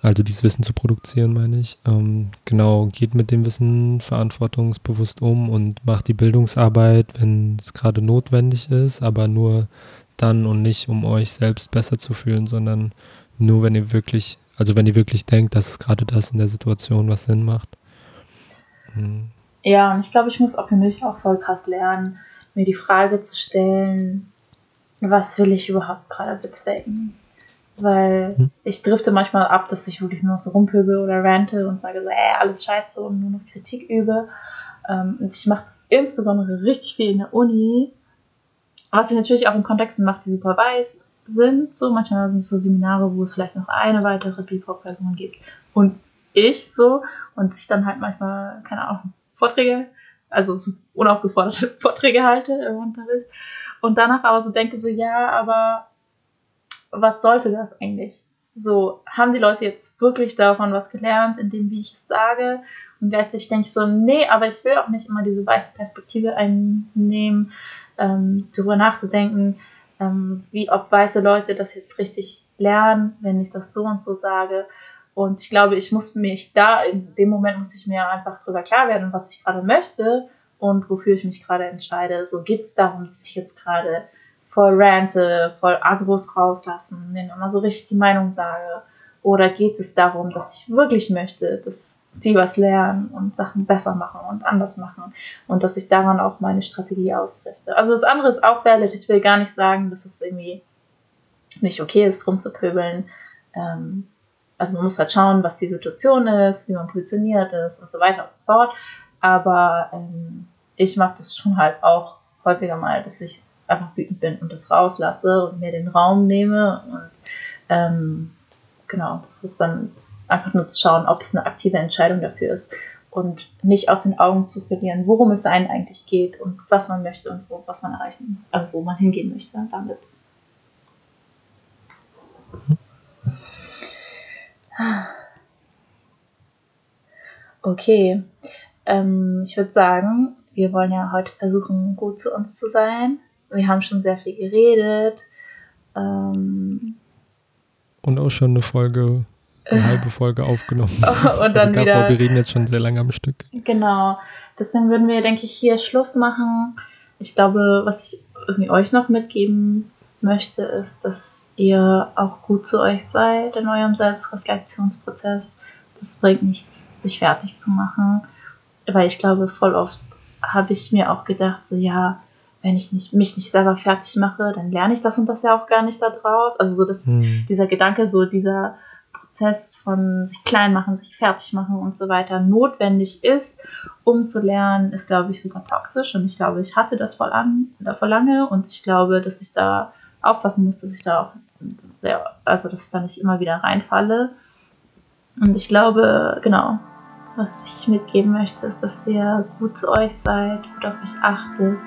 Also dieses Wissen zu produzieren, meine ich. Ähm, genau, geht mit dem Wissen verantwortungsbewusst um und macht die Bildungsarbeit, wenn es gerade notwendig ist, aber nur dann und nicht, um euch selbst besser zu fühlen, sondern nur, wenn ihr wirklich, also wenn ihr wirklich denkt, dass es gerade das in der Situation was Sinn macht. Mhm. Ja, und ich glaube, ich muss auch für mich auch voll krass lernen, mir die Frage zu stellen, was will ich überhaupt gerade bezwecken? Weil hm. ich drifte manchmal ab, dass ich wirklich nur so rumpöbel oder rante und sage so, ey, alles scheiße und nur noch Kritik übe. Ähm, und ich mache das insbesondere richtig viel in der Uni, was ich natürlich auch in Kontexten mache, die super weiß sind. So manchmal sind es so Seminare, wo es vielleicht noch eine weitere BIPOC-Person gibt und ich so und ich dann halt manchmal, keine Ahnung, Vorträge, also so unaufgeforderte Vorträge halte im Unterricht und danach aber so denke so, ja, aber was sollte das eigentlich? So, haben die Leute jetzt wirklich davon was gelernt, in dem, wie ich es sage? Und gleichzeitig denke ich so, nee, aber ich will auch nicht immer diese weiße Perspektive einnehmen, ähm, darüber nachzudenken, ähm, wie ob weiße Leute das jetzt richtig lernen, wenn ich das so und so sage. Und ich glaube, ich muss mich da, in dem Moment muss ich mir einfach darüber klar werden, was ich gerade möchte und wofür ich mich gerade entscheide. So geht es darum, dass ich jetzt gerade voll rante, voll Agros rauslassen, denen immer so richtig die Meinung sage? Oder geht es darum, dass ich wirklich möchte, dass die was lernen und Sachen besser machen und anders machen und dass ich daran auch meine Strategie ausrichte? Also das andere ist auch valid. Ich will gar nicht sagen, dass es irgendwie nicht okay ist, rumzupöbeln. Ähm, also man muss halt schauen, was die Situation ist, wie man positioniert ist und so weiter und so fort. Aber ähm, ich mache das schon halt auch häufiger mal, dass ich einfach wütend bin und das rauslasse und mir den Raum nehme. Und ähm, genau, das ist dann einfach nur zu schauen, ob es eine aktive Entscheidung dafür ist und nicht aus den Augen zu verlieren, worum es einen eigentlich geht und was man möchte und wo, was man erreichen, also wo man hingehen möchte damit. Okay, ähm, ich würde sagen, wir wollen ja heute versuchen, gut zu uns zu sein. Wir haben schon sehr viel geredet. Ähm, und auch schon eine Folge, eine halbe Folge aufgenommen. und dann also davor, wieder, wir reden jetzt schon sehr lange am Stück. Genau. Deswegen würden wir, denke ich, hier Schluss machen. Ich glaube, was ich irgendwie euch noch mitgeben möchte, ist, dass ihr auch gut zu euch seid in eurem Selbstreflexionsprozess. Das bringt nichts, sich fertig zu machen. Weil ich glaube, voll oft habe ich mir auch gedacht, so ja, wenn ich nicht, mich nicht selber fertig mache, dann lerne ich das und das ja auch gar nicht daraus. Also so das, mhm. dieser Gedanke, so dieser Prozess von sich klein machen, sich fertig machen und so weiter notwendig ist, um zu lernen, ist, glaube ich, super toxisch. Und ich glaube, ich hatte das voll an, voll lange und ich glaube, dass ich da aufpassen muss, dass ich da auch sehr, also dass ich da nicht immer wieder reinfalle. Und ich glaube, genau, was ich mitgeben möchte, ist, dass ihr gut zu euch seid, gut auf euch achtet,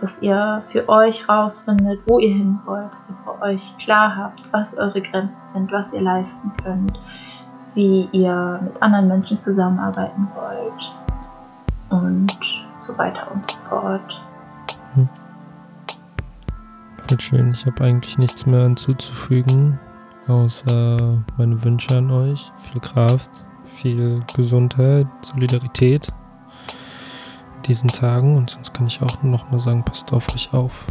dass ihr für euch rausfindet, wo ihr hin wollt, dass ihr für euch klar habt, was eure Grenzen sind, was ihr leisten könnt, wie ihr mit anderen Menschen zusammenarbeiten wollt und so weiter und so fort. Hm. Schön. Ich habe eigentlich nichts mehr hinzuzufügen, außer meine Wünsche an euch. Viel Kraft, viel Gesundheit, Solidarität diesen Tagen. Und sonst kann ich auch noch mal sagen, passt auf euch auf.